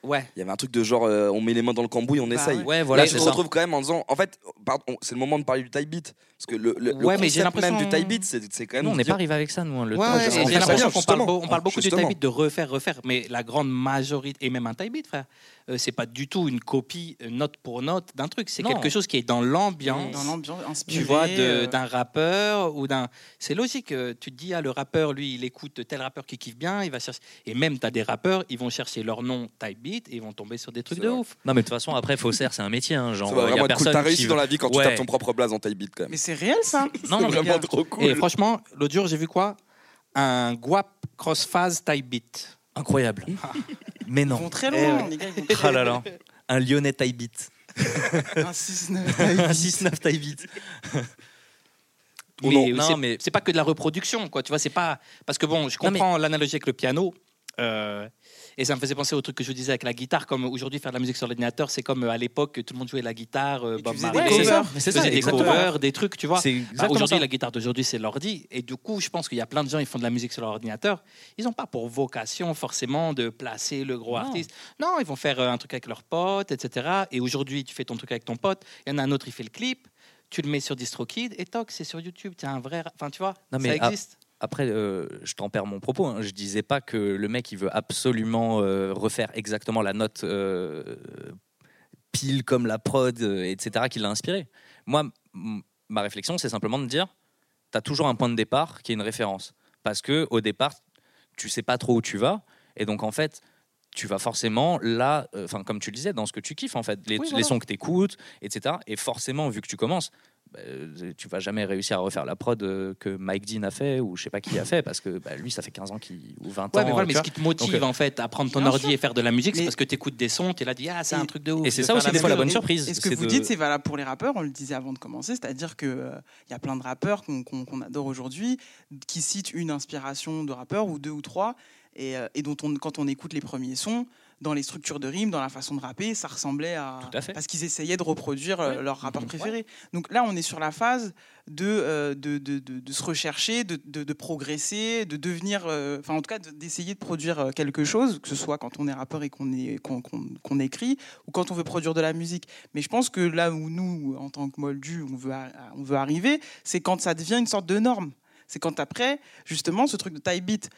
ouais. Il y avait un truc de genre, euh, on met les mains dans le cambouis, on Bah essaye. ouais. Voilà, tu te ça. retrouves quand même en disant, en fait, pardon, c'est le moment de parler du type beat. Parce que le, le, le Ouais, mais j'ai même du type beat, c'est c'est quand même. Nous, on n'est dire- pas arrivé avec ça, nous. hein, le Ouais, j'ai l'impression qu'on parle, on parle beaucoup Justement. du type beat de refaire, refaire, mais la grande majorité, et même un type beat, frère, euh, c'est pas du tout une copie euh, note pour note d'un truc. C'est quelque chose qui est dans l'ambiance. Dans l'ambiance inspirée. tu vois, euh, d'un rappeur ou d'un. C'est logique. euh, Tu te dis, ah, le rappeur, lui, il écoute tel rappeur qui kiffe bien, il va chercher. Et même, tu as des rappeurs, ils vont chercher leur nom type beat et ils vont tomber sur des trucs de vrai. ouf. Non, mais de toute façon, après, faussaire, c'est un métier. Hein, genre, il y a cool. personne T'as qui réussi dans la vie quand tu Ouais. tapes ton propre blaze en type beat quand même. Mais c'est réel ça *laughs* Non, non, vraiment trop cool. Et franchement, l'autre jour, j'ai vu quoi? Un guap crossphase type beat. Incroyable. *laughs* mais Ils non. vont très Eh loin, ouais. les gars. Ils vont Ah là là. Un lyonnais taille beat. Un 6-9. *laughs* Un 6-9 taille beat. Oh mais non, c'est- mais- c'est pas que de la reproduction, quoi. Tu vois, c'est pas parce que bon, je Non, mais- comprends l'analogie avec le piano. euh, et ça me faisait penser au truc que je vous disais avec la guitare, comme aujourd'hui faire de la musique sur l'ordinateur, c'est comme euh, à l'époque tout le monde jouait la guitare, euh, Bob Marley, c'est ça. des covers, des trucs, tu vois. Bah, aujourd'hui, la guitare d'aujourd'hui, c'est l'ordi. Et du coup, je pense qu'il y a plein de gens qui font de la musique sur leur ordinateur. Ils n'ont pas pour vocation forcément de placer le gros Non. artiste. Non, ils vont faire euh, un truc avec leurs potes, etc. Et aujourd'hui, tu fais ton truc avec ton pote. Il y en a un autre, il fait le clip. Tu le mets sur DistroKid et toc, c'est sur YouTube. Tu un vrai. ra- Enfin, tu vois, Non, mais ça existe. Après, euh, je tempère mon propos. Hein. Je disais pas que le mec il veut absolument euh, refaire exactement la note euh, pile comme la prod, euh, etc. qui l'a inspiré. Moi, ma réflexion, c'est simplement de dire tu as toujours un point de départ qui est une référence. Parce que au départ, tu sais pas trop où tu vas. Et donc, en fait, tu vas forcément là, enfin, comme tu le disais, dans ce que tu kiffes, en fait, les, Oui, les sons que tu écoutes, etc. Et forcément, vu que tu commences, bah, euh, tu vas jamais réussir à refaire la prod euh, que Mike Dean a fait ou je sais pas qui a fait parce que bah, lui ça fait 15 ans qu'il ou 20 Ouais, ans mais voilà, mais ce qui te motive Donc, euh, en fait à prendre ton ordi sûr. et faire de la musique, c'est parce que tu écoutes des sons, tu es là, dit ah, c'est Et- un truc de ouf. et c'est ça aussi la des fois la bonne surprise Et ce que vous de- dites, c'est valable pour les rappeurs, on le disait avant de commencer, c'est-à-dire qu'il il y a plein de rappeurs qu'on adore aujourd'hui qui citent une inspiration de rappeur ou deux ou trois, et, euh, et dont on, quand on écoute les premiers sons, dans les structures de rimes, dans la façon de rapper, ça ressemblait à... Tout à fait. Parce qu'ils essayaient de reproduire euh, Ouais. leur rappeur préféré. Donc là, on est sur la phase de, euh, de, de, de- de se rechercher, de, de- de progresser, de devenir... euh, Enfin, en tout cas, de- d'essayer de produire quelque chose, que ce soit quand on est rappeur et qu'on est- qu'on qu'on- qu'on écrit, ou quand on veut produire de la musique. Mais je pense que là où nous, en tant que Moldu, on veut, a- on veut arriver, c'est quand ça devient une sorte de norme. C'est quand après, justement, ce truc de type beat,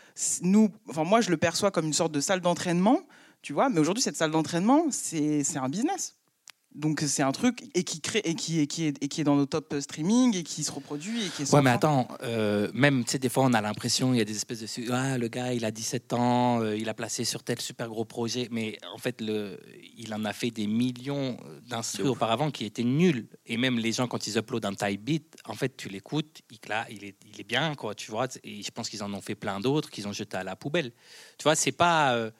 nous, enfin moi, je le perçois comme une sorte de salle d'entraînement, tu vois. Mais aujourd'hui, cette salle d'entraînement, c'est c'est un business. Donc c'est un truc et qui crée et qui est, qui est et qui est dans nos top streaming et qui se reproduit et qui est Ouais, mais attends, euh, même, tu sais, des fois, on a l'impression, il y a des espèces de. Ah, le gars, il a 17 ans, euh, il a placé sur tel super gros projet, mais en fait, le, il en a fait des millions d'instruments auparavant qui étaient nuls. Et même les gens, quand ils uploadent un type beat, en fait, tu l'écoutes, il, là, il, est, il est bien, quoi, tu vois. Et je pense qu'ils en ont fait plein d'autres qu'ils ont jeté à la poubelle. Tu vois, c'est pas. euh,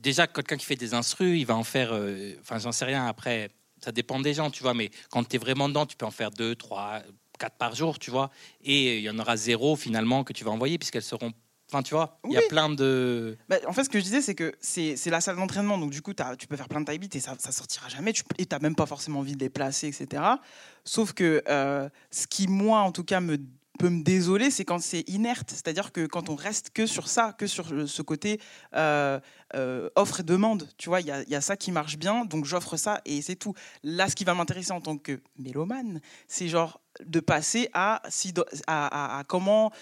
déjà, quelqu'un qui fait des instrus, il va en faire. euh, Enfin, j'en sais rien après. Ça dépend des gens, tu vois, mais quand tu es vraiment dedans, tu peux en faire deux, trois, quatre par jour, tu vois. Et il y en aura zéro finalement que tu vas envoyer puisqu'elles seront. Enfin, tu vois, il y a plein de. Bah, en fait, ce que je disais, c'est que c'est la salle d'entraînement. Donc, du coup, t'as- tu peux faire plein de beats et ça, ça sortira jamais. Tu, et tu n'as même pas forcément envie de les placer, etc. Sauf que euh, ce qui, moi, en tout cas, me, peut me désoler, c'est quand c'est inerte. C'est-à-dire que quand on reste que sur ça, que sur le- ce côté euh, euh, offre et demande, tu vois, il y a, ça qui marche bien, donc j'offre ça et c'est tout. Là, ce qui va m'intéresser en tant que mélomane, c'est genre de passer à, comment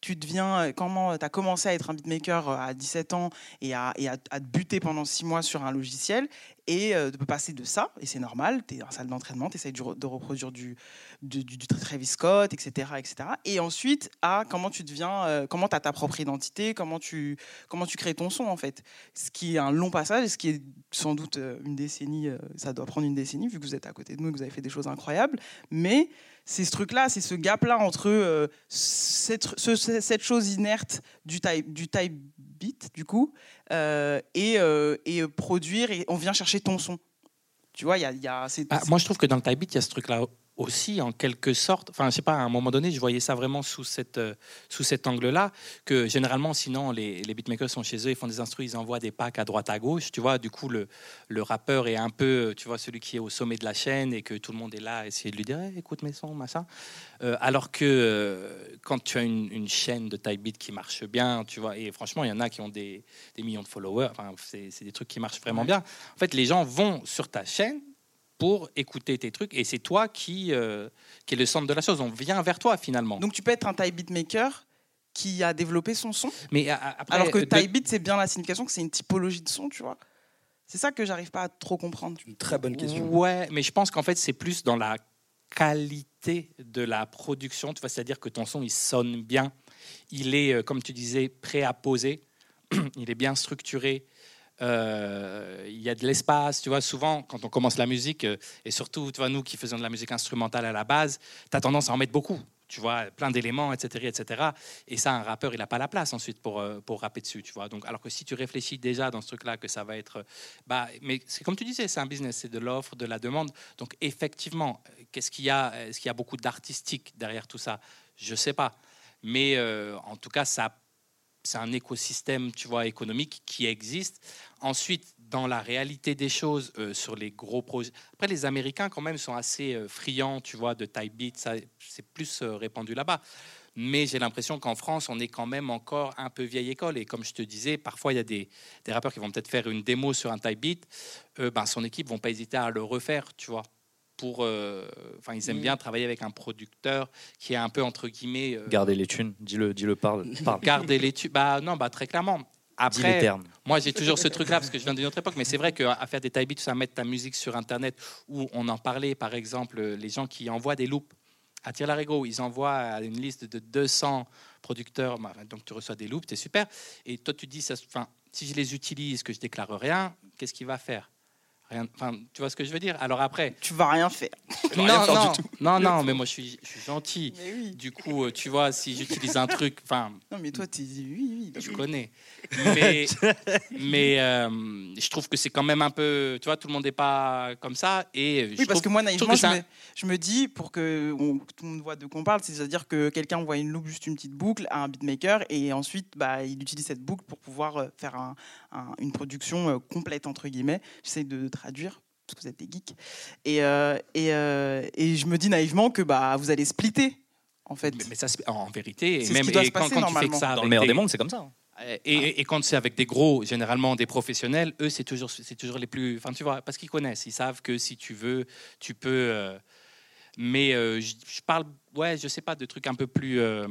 tu deviens, comment tu as commencé à être un beatmaker euh, à 17 ans et à, à te buter pendant 6 mois sur un logiciel et euh, de passer de ça, et c'est normal, tu es en salle d'entraînement, tu essayes de, re- de reproduire du, du, du- du Travis Scott, etc., etc. Et ensuite à comment tu deviens, euh, comment tu as ta propre identité, comment tu, comment tu crées ton son en fait. Ce qui est un long passage, ce qui est sans doute euh, une décennie, euh, ça doit prendre une décennie vu que vous êtes à côté de nous et que vous avez fait des choses incroyables, mais c'est ce truc-là, c'est ce gap-là entre cette, ce- ce- cette chose inerte du type, du type du coup, euh, et, euh, et produire, et on vient chercher ton son. Tu vois, il y a, y a Ah, moi, je trouve que dans le type il y a ce truc-là aussi, en quelque sorte. Enfin, je sais pas, à un moment donné, je voyais ça vraiment sous, cette, euh, sous cet angle-là. Que généralement, sinon, les, les beatmakers sont chez eux, ils font des instrus, ils envoient des packs à droite, à gauche. Tu vois, du coup, le, le rappeur est un peu, tu vois, celui qui est au sommet de la chaîne et que tout le monde est là à essayer de lui dire écoute mes sons, machin. Euh, alors que euh, quand tu as une, une chaîne de type beat qui marche bien, tu vois, et franchement, il y en a qui ont des, des millions de followers, enfin, c'est c'est des trucs qui marchent vraiment bien. En fait, les gens vont sur ta chaîne pour écouter tes trucs et c'est toi qui, euh, qui est le centre de la chose. On vient vers toi finalement. Donc tu peux être un type beatmaker qui a développé son son, Mais après, alors que de- type beat, c'est bien la signification que c'est une typologie de son, tu vois. C'est ça que j'arrive pas à trop comprendre. Une très bonne question. Ouais, mais je pense qu'en fait, c'est plus dans la qualité de la production. Tu vois, c'est-à-dire que ton son, il sonne bien. Il est, euh, comme tu disais, prêt à poser. *clears throat* il est bien structuré. Euh, il y a de l'espace, tu vois. Souvent, quand on commence la musique, euh, et surtout, tu nous qui faisons de la musique instrumentale à la base, tu as tendance à en mettre beaucoup. Tu vois, plein d'éléments, etc., etc. Et ça, un rappeur, il n'a pas la place ensuite pour, euh, pour rapper dessus, tu vois. Donc, alors que si tu réfléchis déjà dans ce truc-là, que ça va être, bah, mais c'est comme tu disais, c'est un business, c'est de l'offre, de la demande. Donc, effectivement, qu'est-ce qu'il y a Est-ce qu'il y a beaucoup d'artistique derrière tout ça? Je sais pas. Mais en tout cas, ça, c'est un écosystème, tu vois, économique qui existe. Ensuite, dans la réalité des choses, euh, sur les gros projets. Après, les Américains, quand même, sont assez euh, friands, tu vois, de type beat. Ça, c'est plus euh, répandu là-bas. Mais j'ai l'impression qu'en France, on est quand même encore un peu vieille école. Et comme je te disais, parfois, il y a des, rappeurs qui vont peut-être faire une démo sur un type beat. Ben, son équipe vont pas hésiter à le refaire, tu vois. Pour, euh, enfin, ils aiment bien travailler avec un producteur qui est un peu entre guillemets euh, Garder les thunes, dis-le, dis-le, parle, *laughs* parle. garder les tubes. Bah non, bah très clairement. Après, termes. moi j'ai toujours ce truc-là parce que je viens d'une autre époque, mais c'est vrai qu'à faire des type beats, à mettre ta musique sur Internet, où on en parlait, par exemple, les gens qui envoient des loops à Tire Larigot, ils envoient une liste de 200 producteurs, bah, donc tu reçois des loops, c'est super. Et toi, tu dis, ça, enfin, si je les utilise, que je déclare rien, qu'est-ce qu'il va faire? Rien, enfin, tu vois ce que je veux dire? Alors après, Tu vas rien faire. non, rien faire non, du tout. non, non, mais moi je suis, je suis gentil. Mais oui. Du coup, euh, tu vois, si j'utilise un truc, enfin, Non, mais toi, tu dis oui, oui. je connais. *laughs* Mais, mais euh, je trouve que c'est quand même un peu, tu vois, tout le monde n'est pas comme ça. Et je Oui, parce trouve- que moi, naïvement, je, me, je me dis, pour que, on- tout le monde voit de quoi on parle, c'est-à-dire que quelqu'un voit une loupe, juste une petite boucle à un beatmaker, et ensuite, bah, il utilise cette boucle pour pouvoir euh, faire un- un- une production complète, entre guillemets. J'essaie de traduire, parce que vous êtes des geeks. Et, euh, et, euh, et je me dis naïvement que bah, vous allez splitter, en fait. mais, mais ça, en vérité, ce même qui doit et se quand, passer, quand tu fais que ça Dans le meilleur des- des mondes, c'est comme ça. Et, et- et quand c'est avec des gros, généralement des professionnels, eux, c'est toujours, c'est toujours les plus. Enfin, tu vois, parce qu'ils connaissent, ils savent que si tu veux, tu peux. euh, mais euh, je, je parle, ouais, je sais pas, de trucs un peu plus. euh,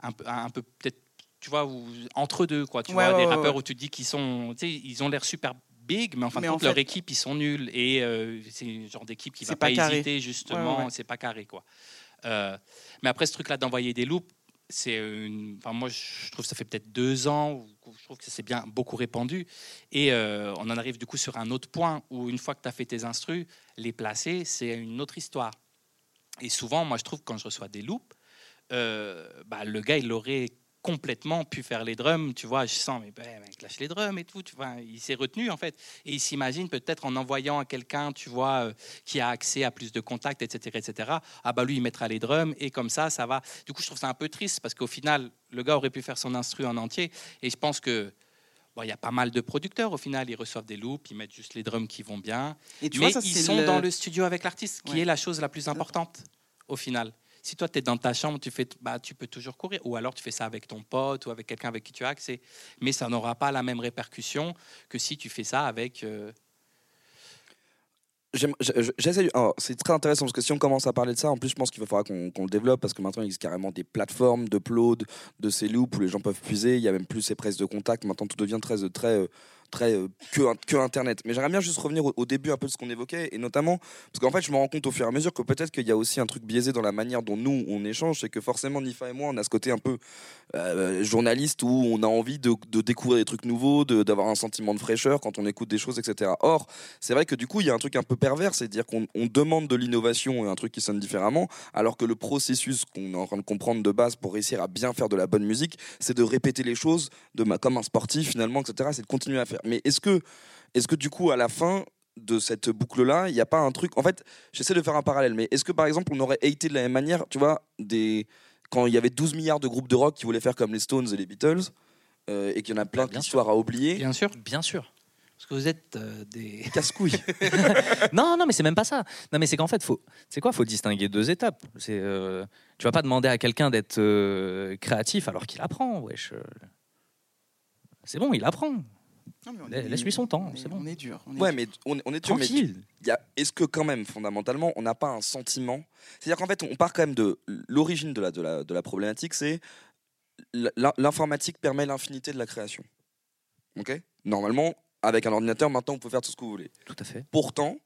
un, peu- un peu peut-être, tu vois, où- entre deux, quoi. Tu Ouais, vois, ouais, des ouais, rappeurs ouais. où tu dis qu'ils sont. Tu sais, ils ont l'air super big, mais en fin de compte, leur équipe, ils sont nuls. Et euh, c'est le genre d'équipe qui va pas pas, hésiter, justement. Ouais, ouais, ouais. C'est pas carré, quoi. Euh, mais après, ce truc-là d'envoyer des loops, c'est une... enfin, moi je trouve que ça fait peut-être deux ans je trouve que c'est bien beaucoup répandu et euh, on en arrive du coup sur un autre point où une fois que tu as fait tes instrus les placer c'est une autre histoire et souvent moi je trouve que quand je reçois des loops bah, le gars il aurait complètement pu faire les drums tu vois. Je sens mais ben, lâche les drums et tout tu vois. Il s'est retenu en fait. Et il s'imagine peut-être en envoyant à quelqu'un tu vois euh, qui a accès à plus de contacts etc etc ah bah lui il mettra les drums et comme ça ça va. Du coup je trouve ça un peu triste parce qu'au final le gars aurait pu faire son instru en entier. Et je pense que bon, il y a pas mal de producteurs au final. Ils reçoivent des loops ils mettent juste les drums qui vont bien. Et tu mais vois, ça, ils sont le- dans le studio avec l'artiste qui Ouais. est la chose la plus importante au final si toi tu es dans ta chambre tu fais bah tu peux toujours courir ou alors tu fais ça avec ton pote ou avec quelqu'un avec qui tu as accès mais ça n'aura pas la même répercussion que si tu fais ça avec euh, C'est très intéressant parce que si on commence à parler de ça, en plus, je pense qu'il va falloir qu'on le développe parce que maintenant, il existe carrément des plateformes d'upload de ces loops où les gens peuvent puiser. Il y a même plus ces presses de contact. Maintenant, tout devient très, très, euh, très euh, que, Internet. Mais j'aimerais bien juste revenir au, début un peu de ce qu'on évoquait et notamment parce qu'en fait, je me rends compte au fur et à mesure que peut-être qu'il y a aussi un truc biaisé dans la manière dont nous on échange. C'est que forcément, Nifa et moi, on a ce côté un peu euh, journaliste où on a envie de, découvrir des trucs nouveaux, d'avoir un sentiment de fraîcheur quand on écoute des choses, etc. Or, c'est vrai que du coup, il y a un truc un peu pervers, c'est-à-dire qu'on on demande de l'innovation et un truc qui sonne différemment, alors que le processus qu'on est en train de comprendre de base pour réussir à bien faire de la bonne musique, c'est de répéter les choses de comme un sportif finalement, etc. C'est de continuer à faire. Mais est-ce que, est-ce que du coup, à la fin de cette boucle-là, il n'y a pas un truc. En fait, j'essaie de faire un parallèle, mais est-ce que par exemple, on aurait haté de la même manière, tu vois, des quand il y avait 12 milliards de groupes de rock qui voulaient faire comme les Stones et les Beatles, euh, et qu'il y en a plein d'histoires à oublier, bien sûr Bien sûr. parce que vous êtes euh, des casse-couilles. *laughs* non, non, mais c'est même pas ça. Non, mais c'est qu'en fait, faut, c'est quoi Faut distinguer deux étapes. C'est, euh, tu vas pas demander à quelqu'un d'être euh, créatif alors qu'il apprend. Wesh. euh. C'est bon, il apprend. Non, mais on La- est- laisse-lui son temps, on est- c'est bon. On est dur. on est Ouais, dur. mais on, on est mais Tranquille. est-ce que quand même, fondamentalement, on n'a pas un sentiment? C'est-à-dire qu'en fait, on part quand même de l'origine de la, de la, de la problématique, c'est l'in- l'informatique permet l'infinité de la création. Ok? Normalement, avec un ordinateur, maintenant, on peut faire tout ce que vous voulez. Tout à fait. Pourtant,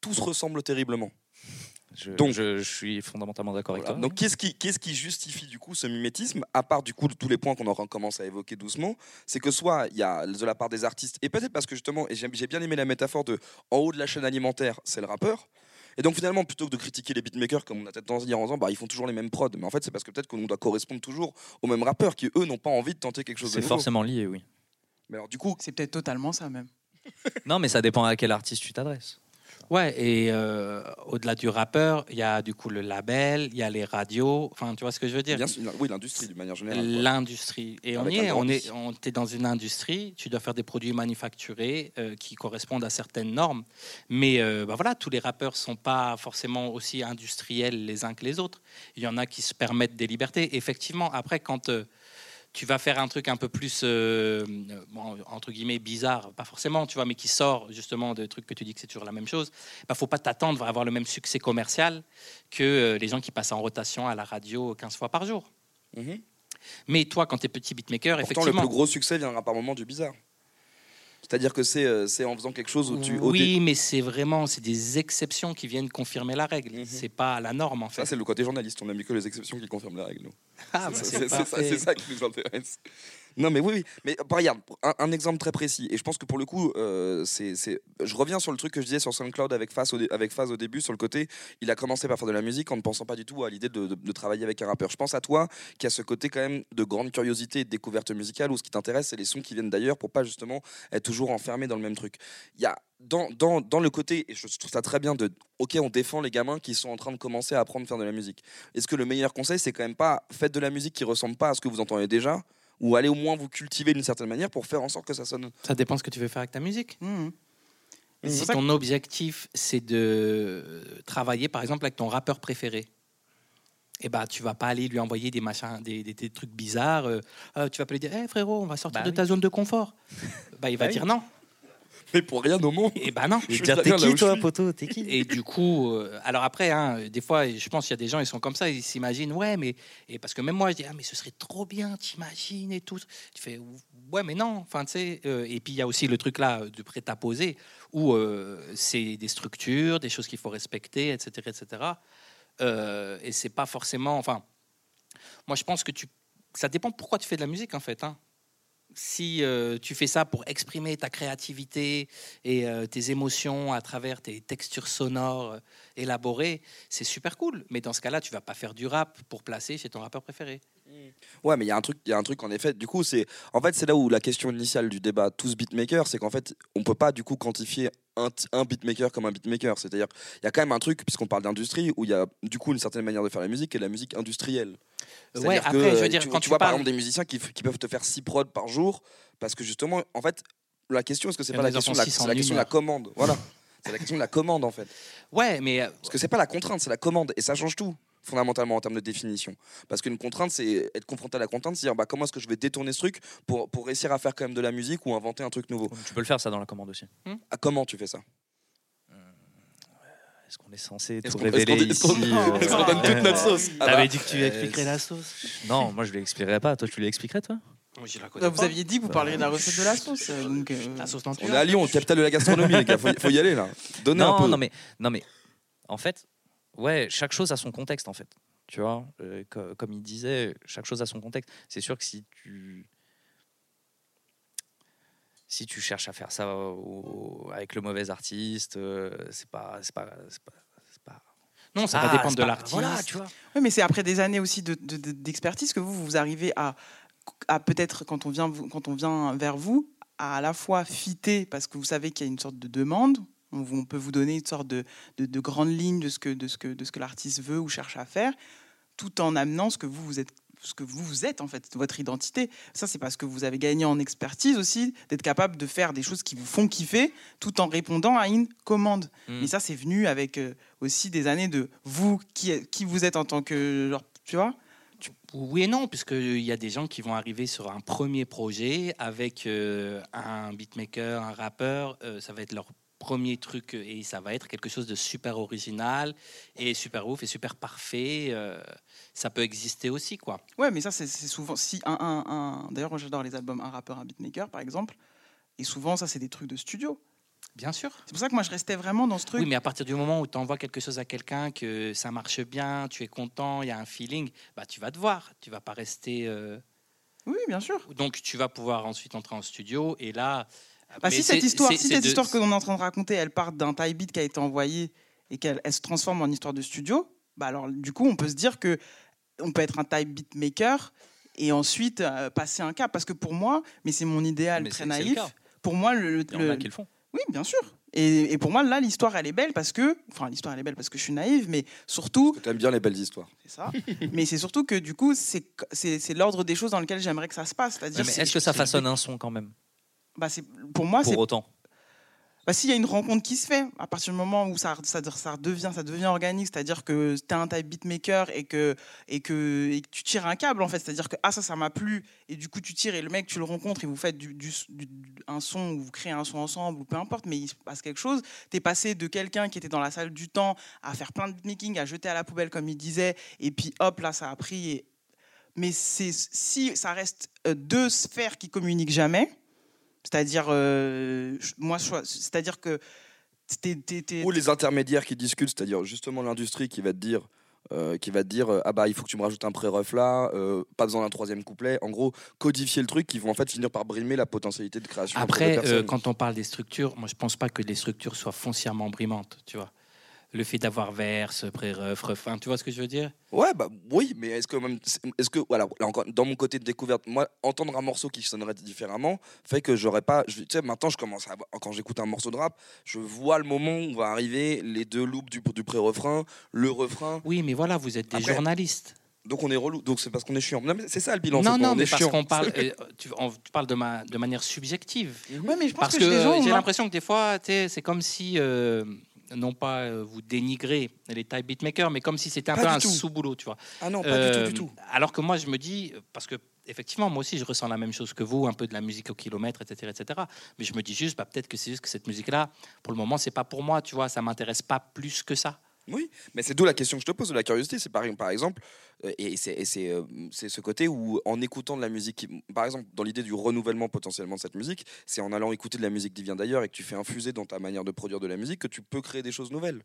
tout se ressemble terriblement. Je, Donc- je, je suis fondamentalement d'accord Voilà. avec toi. Donc, qu'est-ce qui, qu'est-ce qui justifie du coup ce mimétisme, à part du coup de tous les points qu'on aura commencé à évoquer doucement C'est que soit il y a de la part des artistes, et peut-être parce que justement, et j'ai bien aimé la métaphore de en haut de la chaîne alimentaire, c'est le rappeur. Et donc finalement, plutôt que de critiquer les beatmakers, comme on a peut-être tendance à dire en disant, bah, ils font toujours les mêmes prods, mais en fait, c'est parce que peut-être qu'on doit correspondre toujours aux mêmes rappeurs qui, eux, n'ont pas envie de tenter quelque chose de c'est nouveau. forcément lié, oui. Mais alors, du coup, C'est peut-être totalement ça même. Non, mais ça dépend à quel artiste tu t'adresses. Ouais, et euh, au-delà du rappeur, il y a du coup le label, il y a les radios, enfin, tu vois ce que je veux dire? Bien sûr, oui, l'industrie d'une manière générale. L'industrie. Et on y est, on est, on est dans une industrie, tu dois faire des produits manufacturés euh, qui correspondent à certaines normes. Mais euh, bah voilà, tous les rappeurs sont pas forcément aussi industriels les uns que les autres. Il y en a qui se permettent des libertés. Effectivement, après, quand euh, tu vas faire un truc un peu plus, euh, bon, entre guillemets, bizarre, pas forcément, tu vois, mais qui sort justement de trucs que tu dis que c'est toujours la même chose, bah, faut pas t'attendre à avoir le même succès commercial que euh, les gens qui passent en rotation à la radio 15 fois par jour. Mhm. Mais toi, quand tu es petit beatmaker, Pourtant, le effectivement. plus gros succès viendra par moment du bizarre. C'est-à-dire que c'est euh, c'est en faisant quelque chose où tu. Oui, mais c'est vraiment c'est des exceptions qui viennent confirmer la règle. Mhm. C'est pas la norme en fait. Ça, c'est le côté journaliste. On a mis que les exceptions qui confirment la règle. nous. Ah, bah, C'est- c'est ça, c'est ça qui nous intéresse. Non, mais oui, oui. Mais bah, regarde, un, exemple très précis. Et je pense que pour le coup, euh, c'est, je reviens sur le truc que je disais sur SoundCloud avec Phase au, avec au début, sur le côté, il a commencé par faire de la musique en ne pensant pas du tout à l'idée de travailler avec un rappeur. Je pense à toi qui a ce côté quand même de grande curiosité et de découverte musicale où ce qui t'intéresse, c'est les sons qui viennent d'ailleurs pour pas justement être toujours enfermé dans le même truc. Il y a dans, dans, dans le côté, et je trouve ça très bien, de ok, on défend les gamins qui sont en train de commencer à apprendre à faire de la musique. Est-ce que le meilleur conseil, c'est quand même pas faites de la musique qui ressemble pas à ce que vous entendez déjà, ou allez au moins vous cultiver d'une certaine manière pour faire en sorte que ça sonne. Ça dépend ce que tu veux faire avec ta musique. C'est Si ton objectif c'est de travailler par exemple avec ton rappeur préféré, et bah tu vas pas aller lui envoyer des machins, des, des- des trucs bizarres. euh, euh, tu vas pas lui dire, Eh, frérot, on va sortir Bah de oui. ta zone de confort. *laughs* bah il va Bah oui. dire non. Mais pour rien au monde. Et bah non. Je bien t'es qui toi, poteau T'es qui Et du coup, euh, alors après, hein, des fois, je pense qu'il y a des gens, ils sont comme ça, ils s'imaginent, ouais, mais et parce que même moi, je dis, ah, mais ce serait trop bien, t'imagines et tout. Tu fais, ouais, mais non. Enfin, tu sais. euh, et puis il y a aussi le truc là de prêt à poser, où euh, c'est des structures, des choses qu'il faut respecter, etc., etc. Euh, et c'est pas forcément, enfin, moi, je pense que tu, ça dépend pourquoi tu fais de la musique en fait. Hein. Si euh, tu fais ça pour exprimer ta créativité et euh, tes émotions à travers tes textures sonores élaborées, c'est super cool. Mais dans ce cas-là, tu vas pas faire du rap pour placer chez ton rappeur préféré. Ouais, mais il y a un truc, il y a un truc en effet. Du coup, c'est en fait c'est là où la question initiale du débat tous beatmakers, c'est qu'en fait on peut pas du coup quantifier un, beatmaker comme un beatmaker. C'est-à-dire il y a quand même un truc puisqu'on parle d'industrie où il y a du coup une certaine manière de faire la musique et la musique industrielle. Ouais, après, que, je veux dire, tu, quand tu tu vois par exemple des musiciens qui, qui peuvent te faire 6 prods par jour parce que justement en fait la question est-ce que c'est pas la qui question, la, question de la commande. Voilà. *laughs* C'est la question de la commande en fait. Ouais, mais euh, Parce que c'est pas la contrainte, c'est la commande. Et ça change tout, fondamentalement, en termes de définition. Parce qu'une contrainte, c'est être confronté à la contrainte, c'est dire bah, comment est-ce que je vais détourner ce truc pour, pour réussir à faire quand même de la musique ou inventer un truc nouveau? Tu peux le faire ça dans la commande aussi. Ah, comment tu fais ça? Est-ce qu'on est censé Est-ce tout qu'on- est-ce qu'on révéler *laughs* est-ce qu'on- euh, donne toute notre sauce? Ah bah, T'avais dit que tu euh, expliquerais la sauce? Non, moi je lui expliquerai pas. Toi, tu lui expliquerais, toi? Moi, je la Bah, connais vous pas. aviez dit que vous parleriez de la recette de la sauce. euh, Donc, euh, La sauce On est à Lyon, capitale de la gastronomie, les gars. Faut, y- faut y aller là. Donnez un non, peu. non, mais, non, mais en fait, ouais, chaque chose a son contexte, en fait. Tu vois, euh, co- comme il disait, chaque chose a son contexte. C'est sûr que si tu. Si tu cherches à faire ça au- avec le mauvais artiste, euh, c'est pas, c'est pas, c'est pas, c'est pas- Non, ça Ah, va dépendre c'est de pas- l'artiste. Voilà, tu vois. Oui, mais c'est après des années aussi de- de- de- d'expertise que vous, vous arrivez à, à peut-être, quand, on vient quand on vient vers vous, à à la fois fitter, parce que vous savez qu'il y a une sorte de demande, on, vous- on peut vous donner une sorte de, de, de grande ligne de ce que, de ce que, de ce que l'artiste veut ou cherche à faire, tout en amenant ce que vous, vous êtes ce que vous, vous êtes en fait, votre identité. Ça, c'est parce que vous avez gagné en expertise aussi, d'être capable de faire des choses qui vous font kiffer, tout en répondant à une commande. Mm. Mais ça, c'est venu avec euh, aussi des années de vous, qui, qui vous êtes en tant que, genre, tu vois? Oui et non, puisqu'il y a des gens qui vont arriver sur un premier projet avec euh, un beatmaker, un rappeur, euh, ça va être leur premier truc et ça va être quelque chose de super original et super ouf et super parfait. euh, ça peut exister aussi, quoi. Ouais, mais ça, c'est souvent. Si un, un, un- D'ailleurs, j'adore les albums Un rappeur, un beatmaker, par exemple. Et souvent, ça, c'est des trucs de studio. Bien sûr. C'est pour ça que moi, je restais vraiment dans ce truc. Oui, mais à partir du moment où tu envoies quelque chose à quelqu'un, que ça marche bien, tu es content, il y a un feeling, bah, tu vas te voir. Tu vas pas rester. euh, Oui, bien sûr. Donc, tu vas pouvoir ensuite entrer en studio et là. Bah, si cette histoire, si cette de- histoire que l'on est en train de raconter, elle part d'un type beat qui a été envoyé et qu'elle elle se transforme en histoire de studio, bah alors du coup, on peut se dire que on peut être un type beat maker et ensuite euh, passer un cap. Parce que pour moi, mais c'est mon idéal Mais très naïf. Pour moi, le, le- Il y en le- a qui le font. Oui, bien sûr. Et, et pour moi, là, l'histoire, elle est belle parce que. Enfin, l'histoire, elle est belle parce que je suis naïve, mais surtout. Tu aimes bien les belles histoires. C'est ça. *laughs* mais c'est surtout que, du coup, c'est c'est- c'est l'ordre des choses dans lequel j'aimerais que ça se passe. C'est-à-dire. mais est-ce que ça façonne un son quand même? Bah, c'est- Pour moi, c'est Pour autant. Bah, s'il y a une rencontre qui se fait, à partir du moment où ça, devient, ça devient organique, c'est-à-dire que tu as un type beatmaker et que, tu tires un câble, en fait, c'est-à-dire que ah, ça, ça m'a plu, et du coup, tu tires, et le mec, tu le rencontres, et vous faites du, un son, ou vous créez un son ensemble, ou peu importe, mais il se passe quelque chose. Tu es passé de quelqu'un qui était dans la salle du temps à faire plein de beatmaking, à jeter à la poubelle, comme il disait, et puis hop, là, ça a pris. Mais si ça reste euh, deux sphères qui communiquent jamais, C'est-à-dire, euh, moi, c'est-à-dire que Ou les intermédiaires qui discutent, c'est-à-dire justement l'industrie qui va te dire. euh, qui va te dire euh, ah bah il faut que tu me rajoutes un pré-ref là euh, pas besoin d'un troisième couplet en gros codifier le truc qui vont en fait finir par brimer la potentialité de création Après, euh, personnes. quand on parle des structures, moi je pense pas que les structures soient foncièrement brimantes, tu vois. Le fait d'avoir verse, pré-ref, refrain, tu vois ce que je veux dire? Ouais, bah oui, mais est-ce que même, est-ce que voilà, là encore, dans mon côté de découverte, moi, entendre un morceau qui sonnerait différemment fait que j'aurais pas, je- tu sais, maintenant je commence à, quand j'écoute un morceau de rap, je vois le moment où va arriver les deux loops du, du pré-refrain, le refrain, Oui, mais voilà, vous êtes des Après, journalistes. donc on est relou, donc c'est parce qu'on est chiant. Non, mais c'est ça le bilan. Non, non, mais est parce chiant. qu'on parle, *laughs* euh, tu, on- tu parles de, ma, de manière subjective. Ouais, mais je pense Parce que, j'ai l'impression que des fois, c'est comme si, euh, non pas euh, vous dénigrez les type beatmakers, mais comme si c'était un Pas peu un sous-boulot, tu vois. Ah non, pas Euh, du tout, du tout. Alors que moi, je me dis, parce que effectivement, moi aussi, je ressens la même chose que vous, un peu de la musique au kilomètre, etc., etc. Mais je me dis juste, bah, peut-être que c'est juste que cette musique-là, pour le moment, c'est pas pour moi, tu vois, ça m'intéresse pas plus que ça. Oui, mais c'est d'où la question que je te pose de la curiosité. C'est par, exemple, euh, et euh, c'est ce côté où, en écoutant de la musique, par exemple, dans l'idée du renouvellement potentiellement de cette musique, c'est en allant écouter de la musique qui vient d'ailleurs et que tu fais infuser dans ta manière de produire de la musique que tu peux créer des choses nouvelles.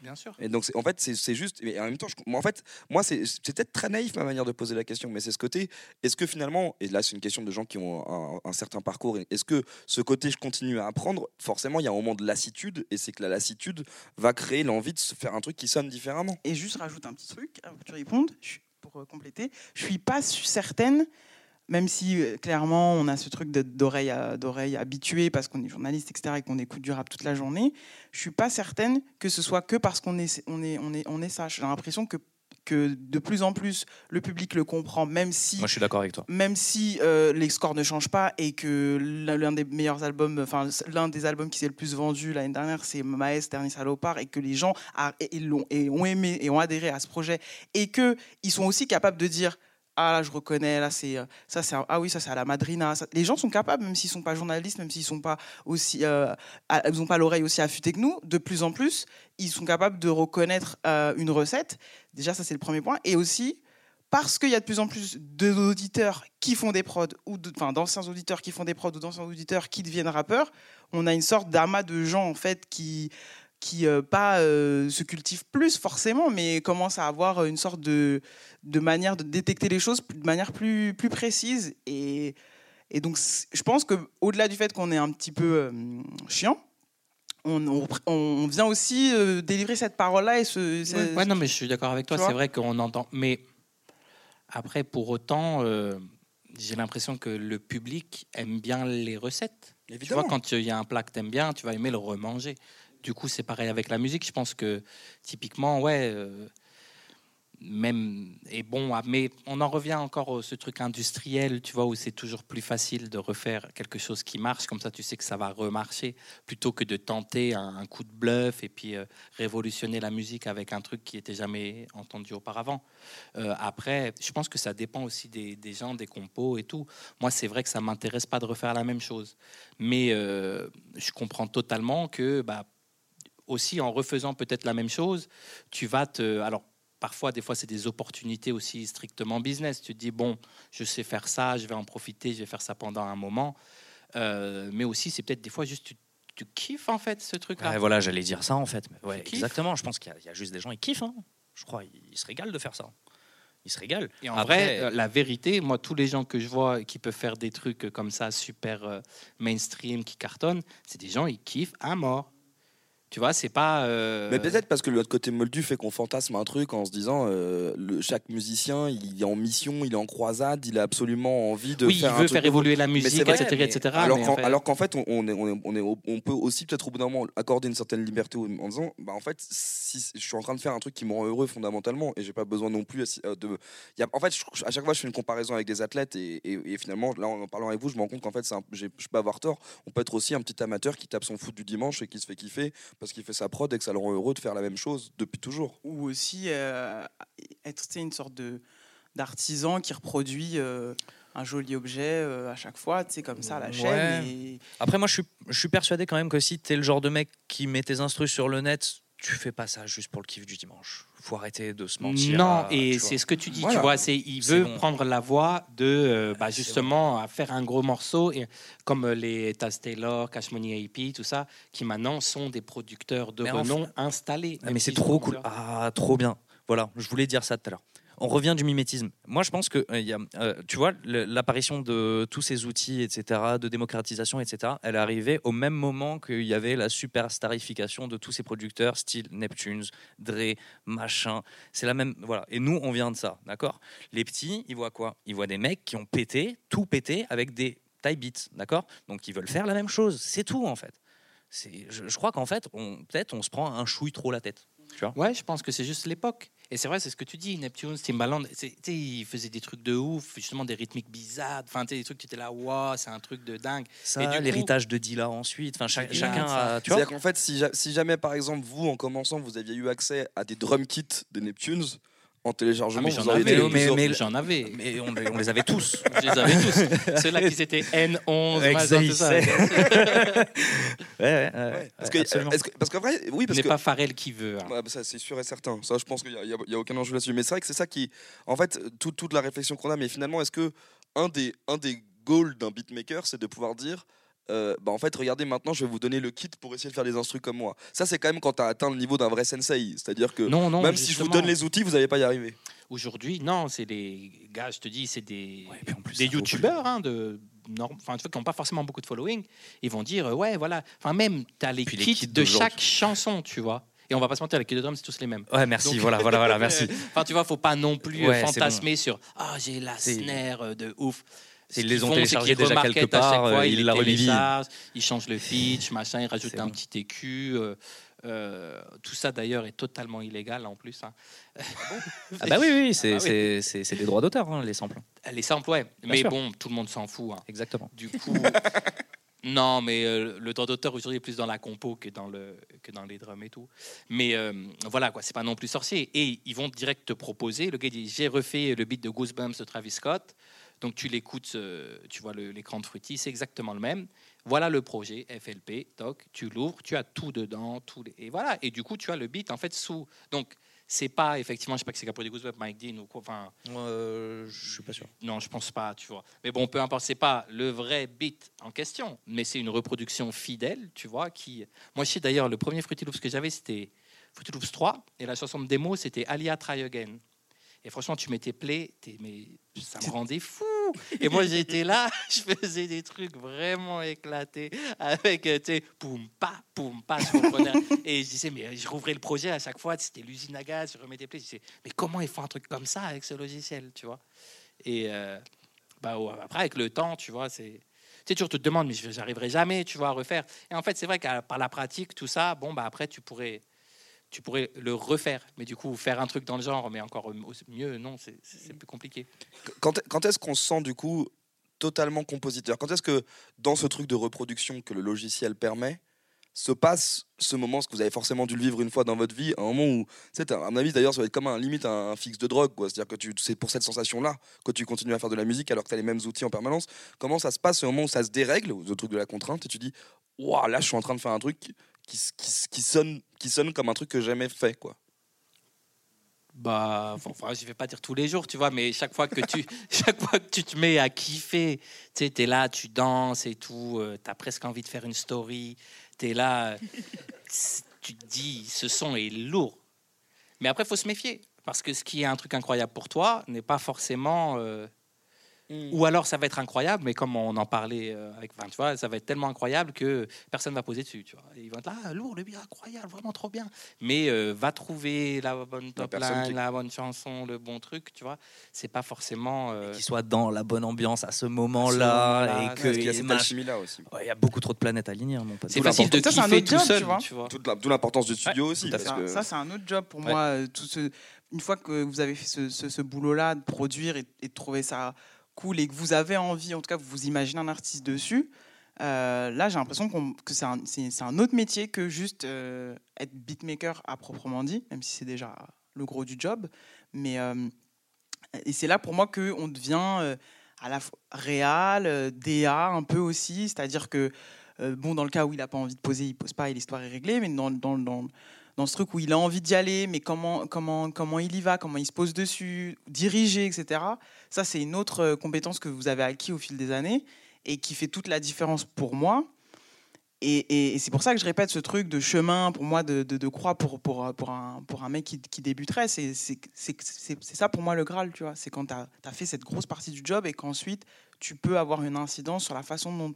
Bien sûr. Et donc, en fait, c'est juste. Et en même temps, je, moi, en fait, moi, c'est peut-être très naïf ma manière de poser la question, mais c'est ce côté. Est-ce que finalement, et là, c'est une question de gens qui ont un, un certain parcours. Est-ce que ce côté, je continue à apprendre Forcément, il y a un moment de lassitude, et c'est que la lassitude va créer l'envie de se faire un truc qui sonne différemment. Et juste rajoute un petit truc avant que tu répondes, pour euh, compléter. Je suis pas certaine, même si euh, clairement on a ce truc d'oreille à- d'oreille habituée parce qu'on est journaliste, etc., et qu'on écoute du rap toute la journée. Je suis pas certaine que ce soit que parce qu'on est, on est, on est, on est ça. J'ai l'impression que que de plus en plus le public le comprend, même si Moi, je suis d'accord avec toi. même si euh, les scores ne changent pas et que l'un des meilleurs albums, enfin l'un des albums qui s'est le plus vendu l'année dernière, c'est Maes Dernier Salopard, et que les gens a- et- et l'ont- et ont aimé et ont adhéré à ce projet, et que ils sont aussi capables de dire ah là je reconnais là c'est euh, ça c'est ah oui ça c'est à la Madrina. Les gens sont capables même s'ils sont pas journalistes même s'ils sont pas aussi euh, ils pas l'oreille aussi affûtée que nous de plus en plus ils sont capables de reconnaître euh, une recette. Déjà ça c'est le premier point. Et aussi parce qu'il y a de plus en plus d'auditeurs qui font des prods, ou d'anciens auditeurs qui font des prods, ou d'anciens auditeurs qui deviennent rappeurs, on a une sorte d'amas de gens en fait qui qui euh, pas euh, se cultivent plus forcément, mais commencent à avoir une sorte de, de manière de détecter les choses de manière plus, plus précise. Et, et donc, je pense qu'au-delà du fait qu'on est un petit peu euh, chiant, on, on, on vient aussi euh, délivrer cette parole-là et ce, ce- Ouais, ouais, non, mais je suis d'accord avec toi. Tu C'est vrai qu'on entend. Mais après, pour autant, euh, j'ai l'impression que le public aime bien les recettes. Tu Évidemment. vois, quand il y a un plat que t'aimes bien, tu vas aimer le remanger. Du coup, c'est pareil avec la musique. Je pense que typiquement, ouais, euh, même et bon, mais on en revient encore à ce truc industriel, tu vois, où c'est toujours plus facile de refaire quelque chose qui marche. Comme ça, tu sais que ça va remarcher, plutôt que de tenter un, coup de bluff et puis euh, révolutionner la musique avec un truc qui était jamais entendu auparavant. Euh, après, je pense que ça dépend aussi des, des gens, des compos et tout. Moi, c'est vrai que ça m'intéresse pas de refaire la même chose, mais je comprends totalement que, bah, aussi en refaisant peut-être la même chose, tu vas te, alors parfois, des fois, c'est des opportunités aussi strictement business. Tu te dis, bon, je sais faire ça, je vais en profiter, je vais faire ça pendant un moment. Euh, mais aussi, c'est peut-être des fois juste, tu, tu kiffes en fait ce truc-là. Ouais, voilà, j'allais dire ça en fait. Mais ouais, exactement. Je pense qu'il y, a- il y a juste des gens, ils kiffent. hein. Je crois, ils se régalent de faire ça. Ils se régalent. Et en Après- vrai, euh, la vérité, moi, tous les gens que je vois qui peuvent faire des trucs euh, comme ça, super euh, mainstream, qui cartonnent, c'est des gens, ils kiffent à mort. Tu vois, c'est pas. euh, Mais peut-être parce que le côté moldu fait qu'on fantasme un truc en se disant euh, le, chaque musicien il est en mission, il est en croisade, il a absolument envie de oui, faire il veut faire évoluer la musique, vrai, etc., mais- etc. Alors qu'en en fait- qu'en fait, on, on est, on, est, on, est- on peut aussi peut-être au bout d'un moment accorder une certaine liberté en disant bah, en fait, si je suis en train de faire un truc qui me rend heureux fondamentalement et j'ai pas besoin non plus euh, de. il Y a, en fait, à chaque fois, je fais une comparaison avec des athlètes et, et- et finalement, là, en parlant avec vous, je me rends compte qu'en fait, un- je peux avoir tort. On peut être aussi un petit amateur qui tape son foot du dimanche et qui se fait kiffer parce qu'il fait sa prod et que ça le rend heureux de faire la même chose depuis toujours. ou aussi euh, être tu sais, une sorte de d'artisan qui reproduit euh, un joli objet euh, à chaque fois, tu sais, comme ça à la Ouais. chaîne. Et... Après, moi, je suis, je suis persuadé quand même que si t'es le genre de mec qui met tes instrus sur le net tu fais pas ça juste pour le kiff du dimanche. Faut arrêter de se mentir. Non, à- et c'est ce que tu dis, Voilà. tu vois, c'est il veut bon. prendre la voie de euh, bah, justement à faire un gros morceau et comme euh, les Taz Taylor, Cash Money AP, tout ça, qui maintenant sont des producteurs de Mais renom installés. Ah, mais c'est trop cool. Ah, trop bien. Voilà, je voulais dire ça tout à l'heure. On revient du mimétisme. Moi, je pense que, euh, euh, tu vois, l'apparition de tous ces outils, etc., de démocratisation, etc., elle est arrivée au même moment qu'il y avait la superstarification de tous ces producteurs, style Neptunes, Dre, machin. C'est la même. Voilà. Et nous, on vient de ça, d'accord? Les petits, ils voient quoi? Ils voient des mecs qui ont pété, tout pété, avec des taille beats, d'accord? Donc, ils veulent faire la même chose. C'est tout, en fait. Je, je crois qu'en fait, peut-être, on se prend un chouille trop la tête. Ouais, je pense que c'est juste l'époque. Et c'est vrai, c'est ce que tu dis, Neptune, Timbaland, c'est- tu sais, ils faisaient des trucs de ouf, justement des rythmiques bizarres, enfin, tu sais, des trucs, tu étais là, waouh, c'est un truc de dingue. Ça, Et du coup- l'héritage de Dilla ensuite. Enfin, cha- chacun a. Tu vois C'est-à-dire qu'en fait, si, si jamais, par exemple, vous, en commençant, vous aviez eu accès à des drum kits de Neptunes, en Ah, téléchargement, mais j'en avais, mais- plus heureux. mais- j'en avais. Mais on, les- on les avait tous. *laughs* Je les avais tous. Ceux-là qui étaient N11, machin, tout ça. *laughs* ouais, ouais, ouais, Ouais, Parce que, parce qu'en vrai, oui, Ce parce n'est que pas Pharrell qui veut. hein. Bah ça, c'est sûr et certain. Ça, je pense qu'il n'y a aucun enjeu là-dessus. Mais c'est vrai que c'est ça qui. En fait, tout- toute la réflexion qu'on a, mais finalement, est-ce que un des, un des goals d'un beatmaker, c'est de pouvoir dire. Euh, bah en fait, regardez, maintenant, je vais vous donner le kit pour essayer de faire des instrus comme moi. Ça, c'est quand même quand tu as atteint le niveau d'un vrai sensei. C'est-à-dire que Non, non, même si je vous donne les outils, vous n'allez pas y arriver. Aujourd'hui, non, c'est des gars, je te dis, c'est des, Ouais, plus, des youtubeurs hein, de norm- enfin, qui n'ont pas forcément beaucoup de following. Ils vont dire, euh, ouais, voilà. Enfin, même, tu as les kits de chaque chanson, tu vois. Et on va pas se mentir, les kits de drum, c'est tous les mêmes. Ouais, merci, Donc- voilà, voilà, voilà, *laughs* merci. Enfin, tu vois, faut pas non plus Ouais, fantasmer sur ah j'ai la snare de ouf. Ils les ont téléchargés déjà quelque part, fois, euh, ils la revivent. téléchargent, ils changent le pitch, machin, ils rajoutent un bon. petit TQ. euh, euh, tout ça d'ailleurs est totalement illégal en plus. hein. Ah *laughs* bah oui, oui, c'est Ah bah oui. des droits d'auteur, hein, les samples. Les samples, ouais. Mais sûr. bon, tout le monde s'en fout. hein. Exactement. Du coup, *laughs* non, mais euh, le droit d'auteur aujourd'hui est plus dans la compo que dans, le, que dans les drums et tout. Mais euh, voilà, quoi, c'est pas non plus sorcier. Et ils vont direct te proposer. Le gars dit J'ai refait le beat de Goosebumps de Travis Scott. Donc tu l'écoutes, euh, tu vois l'écran de Fruity, c'est exactement le même. Voilà le projet FLP, toc, tu l'ouvres, tu as tout dedans, tout les- et voilà. Et du coup, tu as le beat en fait sous. Donc c'est pas effectivement, je sais pas que c'est pour des Goosebumps, Mike Dean ou quoi. Enfin, je suis pas sûr. non, je pense pas, tu vois. Mais bon, peu importe, c'est pas le vrai beat en question, mais c'est une reproduction fidèle, tu vois. Qui, moi, je sais d'ailleurs, le premier Fruity Loops que j'avais, c'était Fruity Loops 3, et la chanson de démo, c'était Alia Try Again. Et franchement, tu m'étais play, t'es- mais ça me rendait fou. *laughs* Et moi, j'étais là, *laughs* je faisais des trucs vraiment éclatés avec, euh, tu sais, poum, pa, poum, pa. Je comprenais. *laughs* Et je disais, mais euh, je rouvrais le projet à chaque fois, c'était l'usine à gaz, je remettais play. Je disais, mais comment ils font un truc comme ça avec ce logiciel, tu vois? Et euh, bah, ouais, après, avec le temps, tu vois, c'est. Tu sais, toujours te demandes, mais j'arriverai jamais, tu vois, à refaire. Et en fait, c'est vrai que par la pratique, tout ça, bon, bah après, tu pourrais, tu pourrais le refaire. Mais du coup, faire un truc dans le genre, mais encore mieux, non, c'est plus compliqué. Quand, quand est-ce qu'on se sent du coup totalement compositeur? Quand est-ce que dans ce truc de reproduction que le logiciel permet, se passe ce moment, ce que vous avez forcément dû le vivre une fois dans votre vie, un moment où, c'est à mon avis d'ailleurs, ça va être comme un limite un, un fixe de drogue, quoi. C'est-à-dire que tu, c'est pour cette sensation-là que tu continues à faire de la musique alors que tu as les mêmes outils en permanence. Comment ça se passe ce moment où ça se dérègle, le truc de la contrainte, et tu dis, waouh, là, je suis en train de faire un truc qui, qui, sonne, qui sonne comme un truc que j'ai jamais fait, quoi. Bah, enfin, je vais pas dire tous les jours, tu vois, mais chaque fois que tu, *laughs* chaque fois que tu te mets à kiffer, tu sais, t'es là, tu danses et tout, euh, t'as presque envie de faire une story, t'es là, euh, tu te dis, ce son est lourd. Mais après, faut se méfier, parce que ce qui est un truc incroyable pour toi n'est pas forcément. euh, Ou alors ça va être incroyable, mais comme on en parlait euh, avec, enfin, tu vois, ça va être tellement incroyable que personne va poser dessus, tu vois. Ils vont être là, ah, lourd, le bien incroyable, vraiment trop bien. Mais euh, va trouver la bonne top line, qui- la bonne chanson, le bon truc, tu vois. C'est pas forcément. euh, Qu'ils soient dans la bonne ambiance à ce moment-là, et Parce qu'il y a que cette mach- alchimie-là aussi. Ouais, Il y a beaucoup trop de planètes alignées, hein, mon pote. c'est facile de. Ça, c'est un autre tout job, seul, tu vois. D'où l'importance du studio aussi. parce Ça, que- ça, c'est un autre job pour Ouais. moi. Tout ce, une fois que vous avez fait ce, ce- ce boulot-là, de produire et, et de trouver ça et que vous avez envie, en tout cas, vous vous imaginez un artiste dessus, euh, là, j'ai l'impression que c'est un, autre métier que juste euh, être beatmaker à proprement dit, même si c'est déjà le gros du job. Mais euh, et c'est là pour moi qu'on devient euh, à la fois réal, DA un peu aussi, c'est-à-dire que bon, dans le cas où il n'a pas envie de poser, il pose pas et l'histoire est réglée, mais dans, dans, dans, dans ce truc où il a envie d'y aller, mais comment, comment, comment il y va, comment il se pose dessus, diriger, etc. Ça, c'est une autre euh, compétence que vous avez acquis au fil des années et qui fait toute la différence pour moi. Et, c'est pour ça que je répète ce truc de chemin, pour moi, de, croix pour, pour, pour, un, pour un mec qui, qui débuterait. C'est ça pour moi le Graal, tu vois. C'est quand tu as, fait cette grosse partie du job et qu'ensuite, tu peux avoir une incidence sur la façon dont,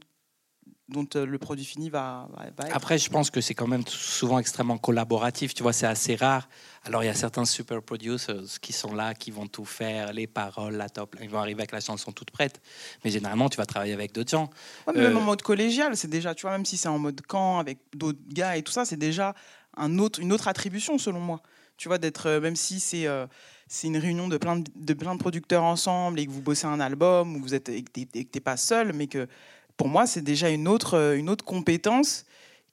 dont euh, le produit fini va, être. Après, je pense que c'est quand même souvent extrêmement collaboratif. Tu vois, c'est assez rare. Alors, il y a certains super producers qui sont là, qui vont tout faire, les paroles, la top. Ils vont arriver avec la chanson toute prête. Mais généralement, tu vas travailler avec d'autres gens. Ouais, mais même Euh, en mode collégial, c'est déjà, tu vois, même si c'est en mode camp avec d'autres gars et tout ça, c'est déjà un autre, une autre attribution selon moi. Tu vois, d'être, euh, même si c'est euh, c'est une réunion de plein de, de plein de producteurs ensemble et que vous bossez un album, ou vous êtes, et que t'es pas seul, mais que pour moi, c'est déjà une autre, euh, une autre compétence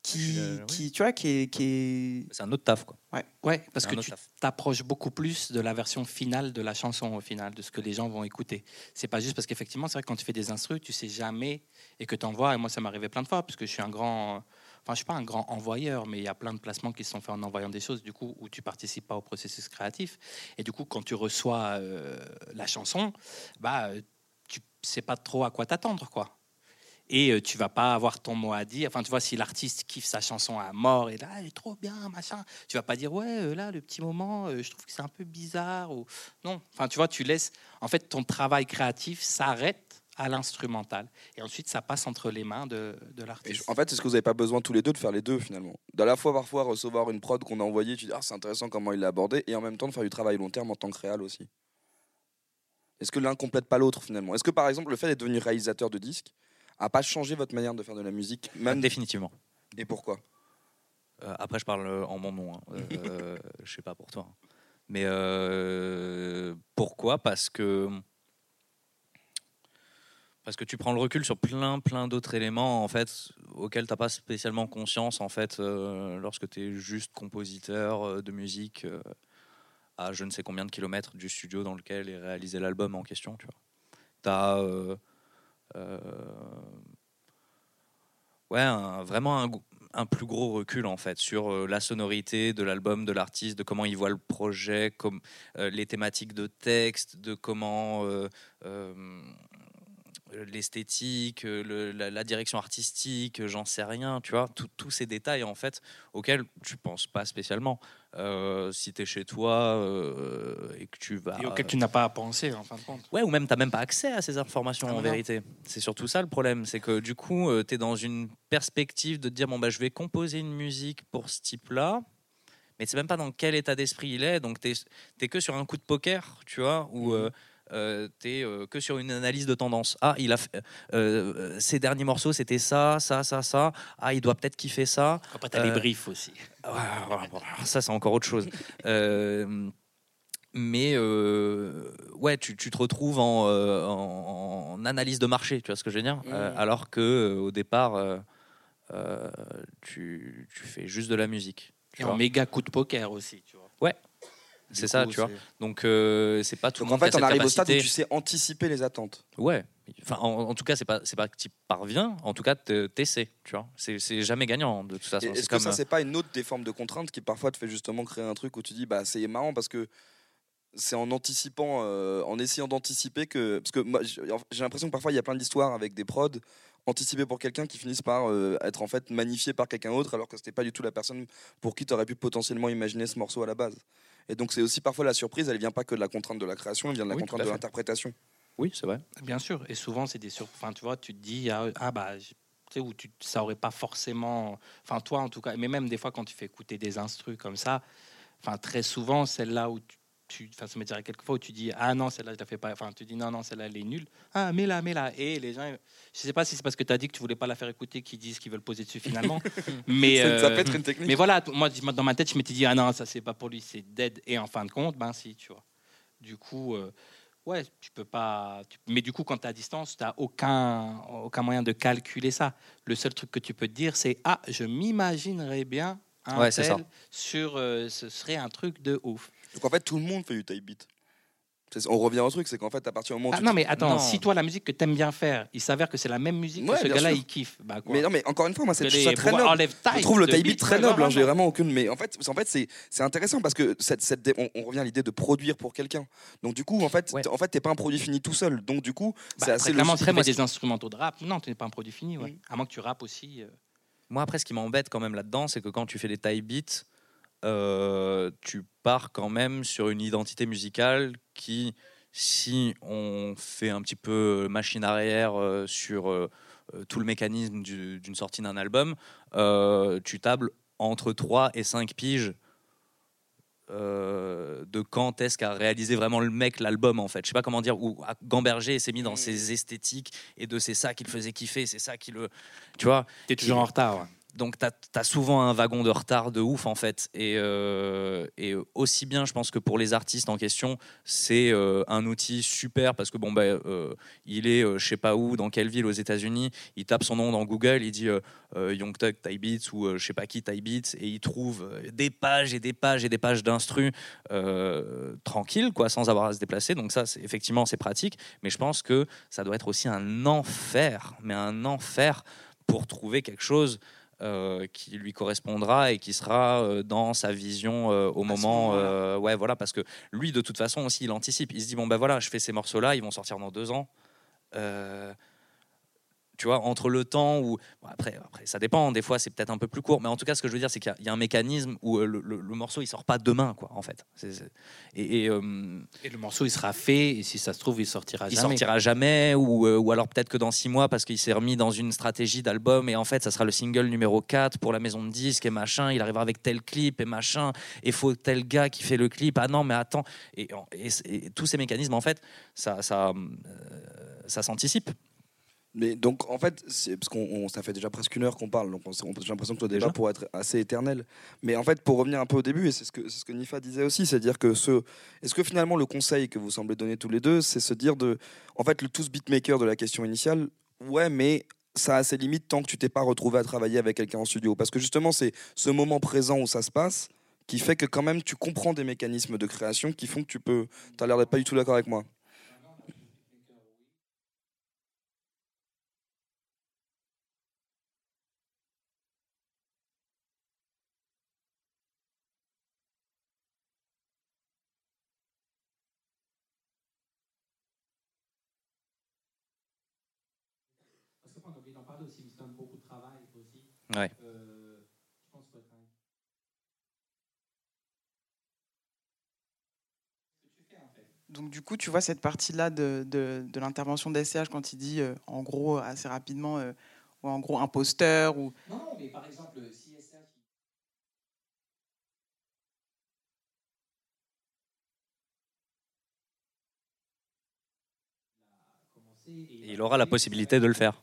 qui, euh, oui. qui, tu vois, qui est, qui est- C'est un autre taf, quoi. Ouais, parce C'est que tu t'approches beaucoup plus de la version finale de la chanson au final, de ce que les gens vont écouter. C'est pas juste parce qu'effectivement, c'est vrai que quand tu fais des instrus, tu sais jamais et que tu envoies. Et moi, ça m'est arrivé plein de fois parce que je suis un grand. Enfin, je suis pas un grand envoyeur, mais il y a plein de placements qui se sont faits en envoyant des choses, du coup, où tu participes pas au processus créatif. Et du coup, quand tu reçois euh, la chanson, bah, tu sais pas trop à quoi t'attendre, quoi. Et euh, tu vas pas avoir ton mot à dire. Enfin, tu vois, si l'artiste kiffe sa chanson à mort et là, elle est trop bien, machin, tu vas pas dire ouais, euh, là, le petit moment, euh, je trouve que c'est un peu bizarre ou non. Enfin, tu vois, tu laisses. En fait, ton travail créatif s'arrête à l'instrumental et ensuite ça passe entre les mains de, de l'artiste. en fait, est-ce que vous n'avez pas besoin tous les deux de faire les deux finalement D'à la fois parfois recevoir une prod qu'on a envoyée, tu dis ah c'est intéressant comment il l'a abordé, et en même temps de faire du travail long terme en tant que réal aussi. Est-ce que l'un complète pas l'autre finalement? Est-ce que par exemple le fait d'être devenu réalisateur de disques a pas changé votre manière de faire de la musique même Définitivement. Et pourquoi? Euh, après, je parle euh, en mon nom. Hein. Euh, *laughs* je sais pas pour toi. Mais euh, pourquoi? Parce que parce que tu prends le recul sur plein plein d'autres éléments en fait auxquels t'as pas spécialement conscience en fait euh, lorsque tu es juste compositeur euh, de musique euh, à je ne sais combien de kilomètres du studio dans lequel est réalisé l'album en question. Tu vois. T'as euh, euh, ouais un- vraiment un, un plus gros recul en fait sur euh, la sonorité de l'album, de l'artiste, de comment il voit le projet, comme euh, les thématiques de texte, de comment euh, euh, l'esthétique, euh, le- la, la direction artistique, euh, j'en sais rien, tu vois, tous ces détails en fait auxquels tu penses pas spécialement. Euh, si tu es chez toi euh, et que tu vas Et auquel tu n'as pas à penser en fin de compte. Ouais, ou même t'as même pas accès à ces informations Ah, en vérité. C'est surtout ça le problème, c'est que du coup, tu es dans une perspective de te dire bon bah je vais composer une musique pour ce type-là, mais tu sais même pas dans quel état d'esprit il est, donc tu es, que sur un coup de poker, tu vois, ou Mhm. tu es que sur une analyse de tendance. Ah, il a fait, euh, euh, ces derniers morceaux, c'était ça, ça, ça, ça. Ah, il doit peut-être kiffer ça. Après, tu as les Euh, briefs aussi. Ouais, ça, c'est encore autre chose. *laughs* Euh, mais euh, ouais, tu, tu te retrouves en, euh, en- en analyse de marché, tu vois ce que je veux dire Euh, Mhm. Alors que euh, au départ, euh, euh, tu, tu fais juste de la musique. tu Et vois. en méga coup de poker aussi, tu vois. C'est ça, tu vois. Donc euh, c'est pas tout Donc le en monde fait, qui a on cette arrive au stade où tu sais anticiper les attentes. Ouais. Enfin, en, en tout cas, c'est pas c'est pas que tu parviens. En tout cas, te- t'essaies. Tu vois. C'est jamais gagnant de toute façon. Est-ce que ça, euh, c'est pas une autre des formes de contrainte qui parfois te fait justement créer un truc où tu dis, bah c'est marrant parce que c'est en anticipant, euh, en essayant d'anticiper que. Parce que moi, j'ai j'ai l'impression que parfois il y a plein d'histoires avec des prods anticipés pour quelqu'un qui finissent par euh, être en fait magnifiés par quelqu'un d'autre alors que c'était pas du tout la personne pour qui tu aurais pu potentiellement imaginer ce morceau à la base. Et donc c'est aussi parfois la surprise, elle vient pas que de la contrainte de la création, elle vient de la Oui, contrainte de l'interprétation. Oui, c'est vrai. Bien sûr, et souvent c'est des sur... Enfin, tu vois, tu te dis ah, ah, bah je- tu sais où tu ça aurait pas forcément enfin toi en tout cas, mais même des fois quand tu fais écouter des instrus comme ça, enfin très souvent celle-là où tu tu- enfin, ça m'est arrivé quelques fois où tu dis ah non celle-là je la fais pas. Enfin tu dis non non celle-là elle est nulle. Ah mais là mais là et les gens je sais pas si c'est parce que tu as dit que tu voulais pas la faire écouter qu'ils disent qu'ils veulent poser dessus finalement. *laughs* Mais Ça- ça euh, peut être une technique. mais voilà moi dans ma tête je m'étais dit ah non ça c'est pas pour lui c'est dead. Et en fin de compte ben si tu vois. Du coup euh, ouais tu peux pas tu- mais du coup quand tu à distance tu n'as aucun aucun moyen de calculer ça. Le seul truc que tu peux te dire c'est ah je m'imaginerais bien un Ouais, tel ça. sur euh, ce serait un truc de ouf Donc en fait tout le monde fait du type beat. On revient au truc, c'est qu'en fait, à partir du moment où Ah, tu non, mais attends, Non. si toi, la musique que t'aimes bien faire, il s'avère que c'est la même musique Ouais, que ce gars-là, il kiffe. Bah, quoi. Mais non, mais encore une fois, moi, c'est ça très noble. Je trouve le de type beat, beat très noble, hein, j'ai vraiment. vraiment aucune. Mais en fait, en fait c'est c'est intéressant parce que cette, cette dé- on, on revient à l'idée de produire pour quelqu'un. Donc du coup, en fait, Ouais. en fait, t'es pas un produit fini tout seul. Donc du coup, Bah, c'est après, assez clairement, logique. après, moi, des instrumentaux de rap, non, tu n'es pas un produit fini. Ouais. Mm. À moins que tu rappes aussi. euh. Moi, après, ce qui m'embête quand même là-dedans, c'est que quand tu fais des taille beats, euh, tu pars quand même sur une identité musicale qui, si on fait un petit peu machine arrière euh, sur euh, tout le mécanisme du- d'une sortie d'un album, tu tables entre 3 et 5 piges euh, de quand est-ce qu'a réalisé vraiment le mec l'album en fait. Je sais pas comment dire, où Gamberger s'est mis dans ses esthétiques et de c'est ça qui le faisait kiffer, c'est ça qui le. Tu vois T'es toujours en retard. ouais. Donc tu as, souvent un wagon de retard de ouf en fait. Et, euh, et aussi bien, je pense que pour les artistes en question, c'est euh, un outil super parce que bon, bah, euh, il est je sais pas où, dans quelle ville aux États-Unis, il tape son nom dans Google, il dit Young Thug Type Beats ou je sais pas qui Type Beats et il trouve des pages et des pages et des pages d'instru tranquille quoi, sans avoir à se déplacer. Donc ça, effectivement, c'est pratique. Mais je pense que ça doit être aussi un enfer, mais un enfer pour trouver quelque chose euh, qui lui correspondra et qui sera euh, dans sa vision euh, au moment. ouais, voilà, parce que lui, de toute façon aussi, il anticipe. Il se dit bon ben voilà, je fais ces morceaux-là, ils vont sortir dans deux ans. Tu vois, entre le temps où. bon, après, après, ça dépend, des fois c'est peut-être un peu plus court, mais en tout cas, ce que je veux dire, c'est qu'il y a- il y, a un mécanisme où euh, le, le- le morceau il sort pas demain, quoi, en fait. Et, et, euh, Et le morceau, il sera fait, et si ça se trouve, il sortira il jamais. sortira jamais ou, euh, ou alors peut-être que dans six mois parce qu'il s'est remis dans une stratégie d'album et en fait ça sera le single numéro 4 pour la maison de disques et machin il arrivera avec tel clip et machin et faut tel gars qui fait le clip ah non mais attends et, et- et tous ces mécanismes en fait ça ça, euh, ça s'anticipe Mais donc, en fait, c'est parce qu'on on- ça fait déjà presque une heure qu'on parle, donc on, on- j'ai l'impression que le débat Déjà pourrait être assez éternel. Mais en fait, pour revenir un peu au début, et c'est ce que, c'est ce que Nifa disait aussi, c'est-à-dire que ce, est-ce que finalement le conseil que vous semblez donner tous les deux, c'est se dire de, en fait, le tous beatmaker de la question initiale, ouais, mais ça a ses limites tant que tu t'es pas retrouvé à travailler avec quelqu'un en studio, parce que justement, c'est ce moment présent où ça se passe qui fait que quand même tu comprends des mécanismes de création qui font que tu peux. T'as l'air d'être pas du tout d'accord avec moi. Parce que on oublie d'en parler aussi, il se donne beaucoup de travail aussi. Ouais. Euh, je pense que quand même- Ce que tu fais, en fait. Donc du coup, tu vois cette partie-là de, de, de l'intervention d'SCH quand il dit, euh, en gros, assez rapidement, euh, ou en gros, imposteur, ou... Non, non, mais par exemple, si SCH. et il aura la possibilité de le faire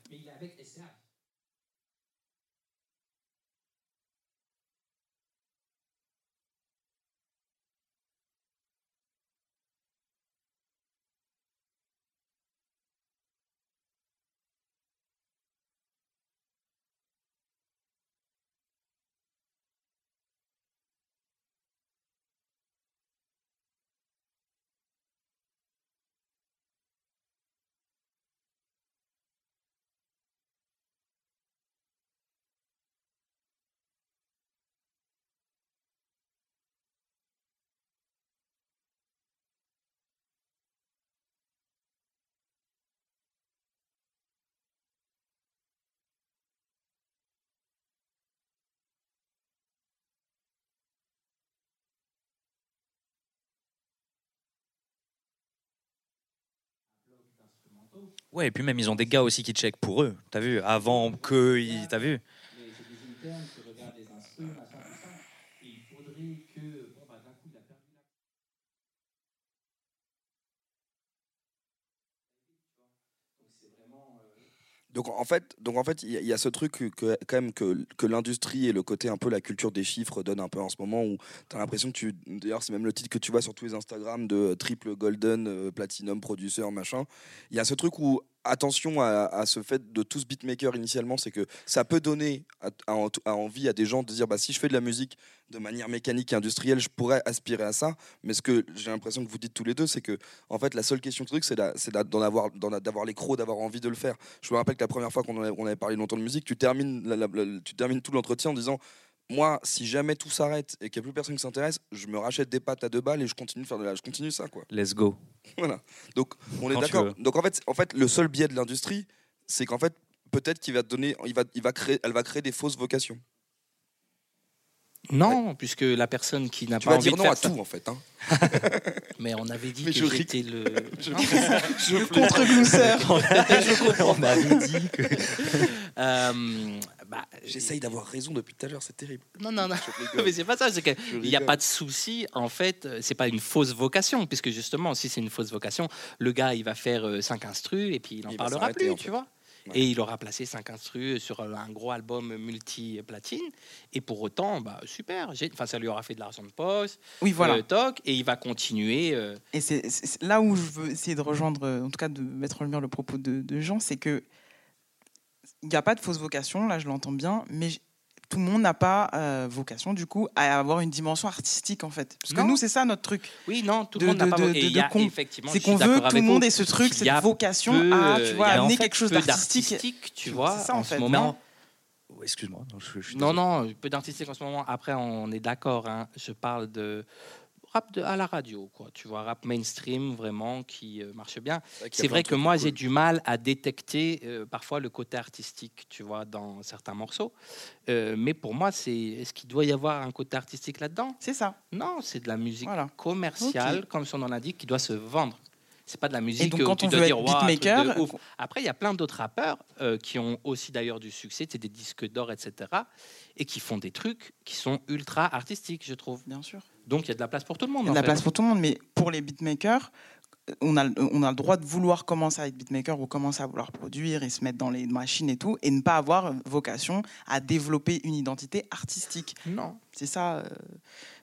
ouais et puis même ils ont des gars aussi qui checkent pour eux. T'as vu avant que t'as vu Mais c'est des internes qui regardent les instruments, machin, tout ça. Et il faudrait que, bon, bah, d'un coup, il a perdu la. Donc c'est vraiment. euh, Donc en fait, donc en fait, il y, a- ce truc que, quand même que, que l'industrie et le côté un peu la culture des chiffres donnent un peu en ce moment où tu as l'impression que tu d'ailleurs c'est même le titre que tu vois sur tous les Instagram de triple golden euh, platinum producer machin. Il y a ce truc où attention à, ce fait de tous beatmakers initialement, c'est que ça peut donner à, envie à des gens de dire bah, si je fais de la musique de manière mécanique et industrielle, je pourrais aspirer à ça. Mais ce que j'ai l'impression que vous dites tous les deux, c'est que en fait la seule question du truc, c'est d'en avoir, d'avoir les crocs, d'avoir envie de le faire. Je me rappelle que la première fois qu'on avait, parlé longtemps de musique, tu termines tout l'entretien en disant moi, si jamais tout s'arrête et qu'il n'y a plus personne qui s'intéresse, je me rachète des pâtes à deux balles et je continue de faire de la, je continue ça quoi. Let's go. Voilà. Donc on est d'accord. Donc en fait, en fait, le seul biais de l'industrie, c'est qu'en fait, peut-être qu'il va donner, il va, il va créer, elle va créer des fausses vocations. Non, puisque la personne qui n'a pas vas envie dire de non faire à ça- tout en fait. hein. *laughs* Mais on avait dit Mais que j'étais le. *laughs* Je-. *laughs* Je plaisante. contre-glousseur. On avait dit que. Euh, bah, J'essaye d'avoir raison depuis tout à l'heure, c'est terrible. Non, non, non. Mais c'est pas ça, c'est qu'il Je n'y a pas de souci. En fait, euh, c'est pas une fausse vocation, puisque justement, si c'est une fausse vocation, le gars, il va faire 5 instrus et puis il n'en Il va parlera plus, en tu vois. Ouais. Et il aura placé 5 instrus sur un gros album multi-platine. Et pour autant, bah, super. j'ai- Enfin, ça lui aura fait de l'argent de poste, Oui, voilà. euh, toc, et il va continuer. euh, Et c'est là où je veux essayer de rejoindre, en tout cas de mettre en lumière le propos de, de Jean, c'est que il n'y a pas de fausse vocation, là je l'entends bien, mais tout le monde n'a pas euh, vocation du coup à avoir une dimension artistique en fait. Parce que Non. nous c'est ça notre truc, Oui, non, tout le monde n'a pas. de- con- c'est qu'on veut tout le monde ait ce truc, cette vocation peu, à tu vois en amener fait quelque chose peu d'artistique. tu C'est vois. ça, en en fait, ce moment. Oh, Excuse-moi. non, je- je suis Non, non, peu d'artistique en ce moment. Après, on est d'accord. hein. Je parle de rap de, à la radio, quoi. Tu vois, rap mainstream vraiment qui euh, marche bien. C'est vrai que moi, j'ai du mal à détecter euh, parfois le côté artistique, tu vois, dans certains morceaux. Euh, mais pour moi, c'est est-ce qu'il doit y avoir un côté artistique là-dedans? C'est ça. Non, c'est de la musique Voilà. commerciale, comme son nom l'indique, qui doit se vendre. C'est pas de la musique Et donc quand tu on dois dire truc de beatmaker, ouf. Après, il y a plein d'autres rappeurs qui ont aussi d'ailleurs du succès, c'est des disques d'or, etc. Et qui font des trucs qui sont ultra artistiques, je trouve. bien sûr. Donc il y a de la place pour tout le monde. Il y a de la fait. place pour tout le monde, mais pour les beatmakers, on a, on a le droit de vouloir commencer à être beatmaker ou commencer à vouloir produire et se mettre dans les machines et tout, et ne pas avoir vocation à développer une identité artistique. Non. C'est ça, euh,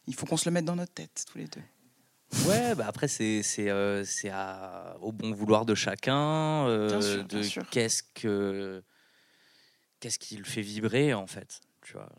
il faut qu'on se le mette dans notre tête, tous les deux. Ouais, bah après, c'est c'est euh, au bon vouloir de chacun. euh, Bien sûr, bien de. Qu'est-ce que qu'est-ce qui le fait vibrer, en fait tu vois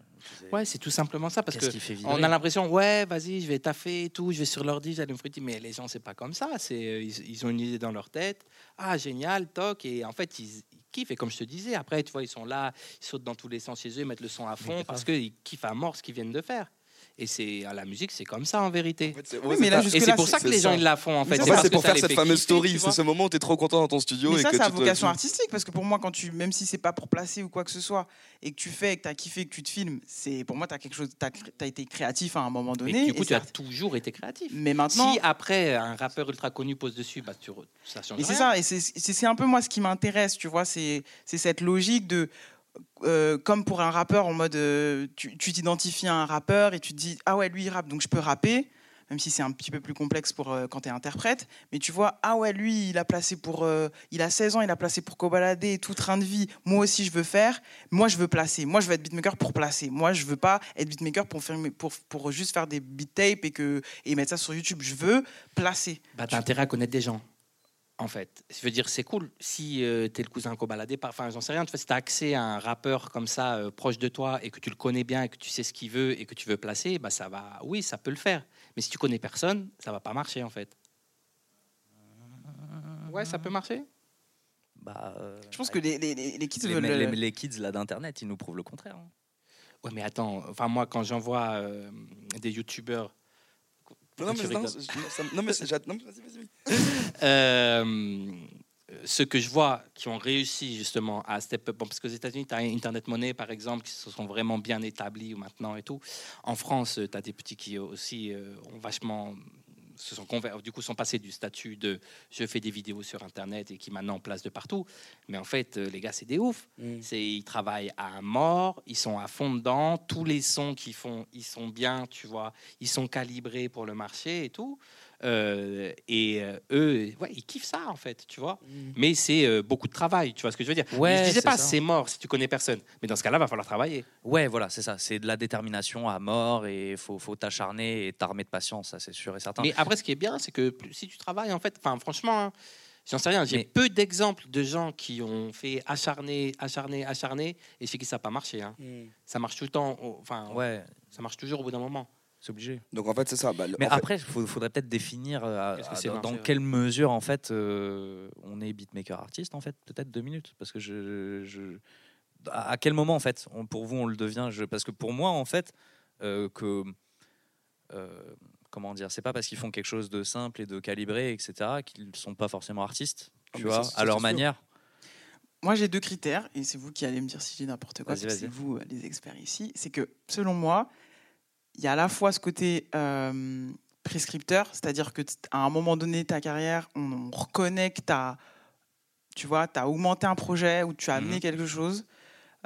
Ouais, c'est tout simplement ça. Parce vibrer on a l'impression, ouais, vas-y, je vais taffer et tout, je vais sur l'ordi, j'allume Fruity. Mais les gens, c'est pas comme ça. C'est, euh, ils, ils ont une idée dans leur tête. Ah, génial, toc. Et en fait, ils, ils kiffent. Et comme je te disais, après, tu vois, ils sont là, ils sautent dans tous les sens chez eux, ils mettent le son à fond parce qu'ils kiffent à mort ce qu'ils viennent de faire. Et c'est à la musique, c'est comme ça en vérité. Oui, mais là, Et c'est pour ça que les gens ça. ils la font en fait. Mais ça, c'est pour ça faire cette fameuse story. C'est ce moment où tu es trop content dans ton studio Mais et ça, que tu te- vocation artistique, parce que pour moi, quand tu, même si c'est pas pour placer ou quoi que ce soit, et que tu fais, que tu as kiffé, que tu te filmes, c'est pour moi, tu as quelque chose, tu as, été créatif à un moment donné. Et du coup, et tu as ça- toujours été créatif. Mais maintenant, Si après un rappeur ultra connu pose dessus, bah, tu ça change Et c'est ça, et c'est- c'est c'est un peu moi ce qui m'intéresse, tu vois, c'est c'est cette logique de, euh, comme pour un rappeur, en mode, euh, tu t'identifies à un rappeur et tu te dis, ah ouais, lui il rappe, donc je peux rapper, même si c'est un petit peu plus complexe pour euh, quand tu es interprète, mais tu vois, ah ouais, lui il a placé pour, il a 16 ans, il a placé pour Kobalade et tout train de vie, moi aussi je veux faire, moi je veux placer, moi je veux être beatmaker pour placer, moi je veux pas être beatmaker pour, faire, pour, pour juste faire des beat tapes et, que, et mettre ça sur YouTube, je veux placer. Bah, t'as intérêt à connaître des gens. En fait, je veux dire, c'est cool si euh, t'es le cousin cobaladé, par- enfin, j'en sais rien. Tu vois, si t'as accès à un rappeur comme ça, euh, proche de toi, et que tu le connais bien, et que tu sais ce qu'il veut, et que tu veux placer, bah ça va. Oui, ça peut le faire. Mais si tu connais personne, ça va pas marcher en fait. Ouais, ça peut marcher. Bah, euh, Je pense que les, les, les, kids les, veulent... les- les kids là d'internet, ils nous prouvent le contraire. hein. Ouais, mais attends. Enfin, moi, quand j'envoie euh, des youtubeurs. Non, mais, non, non, mais vas-y. *laughs* Euh, ceux que je vois qui ont réussi justement à step up, bon, parce qu'aux États-Unis, tu as Internet Money par exemple, qui se sont vraiment bien établis maintenant et tout. En France, tu as des petits qui aussi euh, ont vachement se sont conver- du coup sont passés du statut de je fais des vidéos sur internet et qui maintenant placent de partout. Mais en fait euh, les gars c'est des oufs. Mm. c'est ils travaillent à mort ils sont à fond dedans. Tous les sons qu'ils font ils sont bien tu vois. Ils sont calibrés pour le marché et tout Euh, et euh, eux ouais, ils kiffent ça en fait tu vois mais c'est euh, beaucoup de travail tu vois ce que je veux dire Ouais, je disais pas c'est mort si tu connais personne mais dans ce cas-là va falloir travailler Ouais, voilà, c'est ça. C'est de la détermination à mort et il faut, faut t'acharner et t'armer de patience, ça c'est sûr et certain. Mais après, ce qui est bien, c'est que plus- si tu travailles, en fait, enfin, franchement, hein, J'en sais rien. J'ai Mais- peu d'exemples de gens qui ont fait acharné, acharné, acharné, et chez qui ça n'a pas marché. hein. Ça marche tout le temps. Enfin, Ouais, ça marche toujours au bout d'un moment. C'est obligé. Donc en fait, c'est ça. Bah, Mais après, il faudrait peut-être définir euh, à- à- dans, quelle mesure en fait euh, on est beatmaker artiste en fait peut-être deux minutes parce que je, je- à quel moment en fait on- pour vous on le devient je, parce que pour moi en fait euh, que euh, comment dire c'est pas parce qu'ils font quelque chose de simple et de calibré etc qu'ils sont pas forcément artistes Ah, tu mais vois ça, à leur sûr. manière Moi, j'ai deux critères, et c'est vous qui allez me dire si j'ai n'importe quoi, Vas-y, parce que c'est vous les experts ici. C'est que, selon moi, il y a à la fois ce côté euh, prescripteur, c'est-à-dire que à un moment donné de ta carrière, on, on reconnaît que tu as, tu vois, as augmenté un projet ou tu as amené Mhm. quelque chose,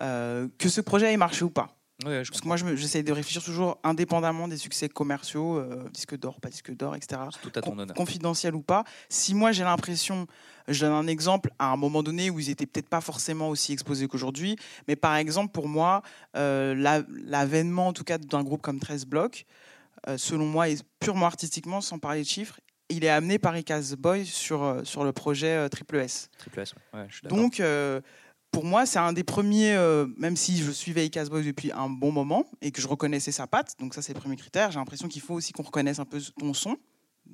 euh, que ce projet ait marché ou pas. Ouais, je Parce que moi, je j'essaie de réfléchir toujours indépendamment des succès commerciaux, euh, disque d'or, pas disque d'or, etc tout à ton con- honneur confidentiel ou pas. Si moi j'ai l'impression, je donne un exemple à un moment donné où ils étaient peut-être pas forcément aussi exposés qu'aujourd'hui, mais par exemple pour moi, euh, la- l'avènement en tout cas d'un groupe comme 13 blocs, euh, selon moi, et purement artistiquement, sans parler de chiffres, il est amené par Icaz Boy sur, sur le projet Triple S. triple S ouais. Ouais, je suis d'accord. Donc, pour moi, c'est un des premiers, euh, même si je suivais Icaz Boys depuis un bon moment et que je reconnaissais sa patte, donc ça c'est le premier critère, j'ai l'impression qu'il faut aussi qu'on reconnaisse un peu ton son.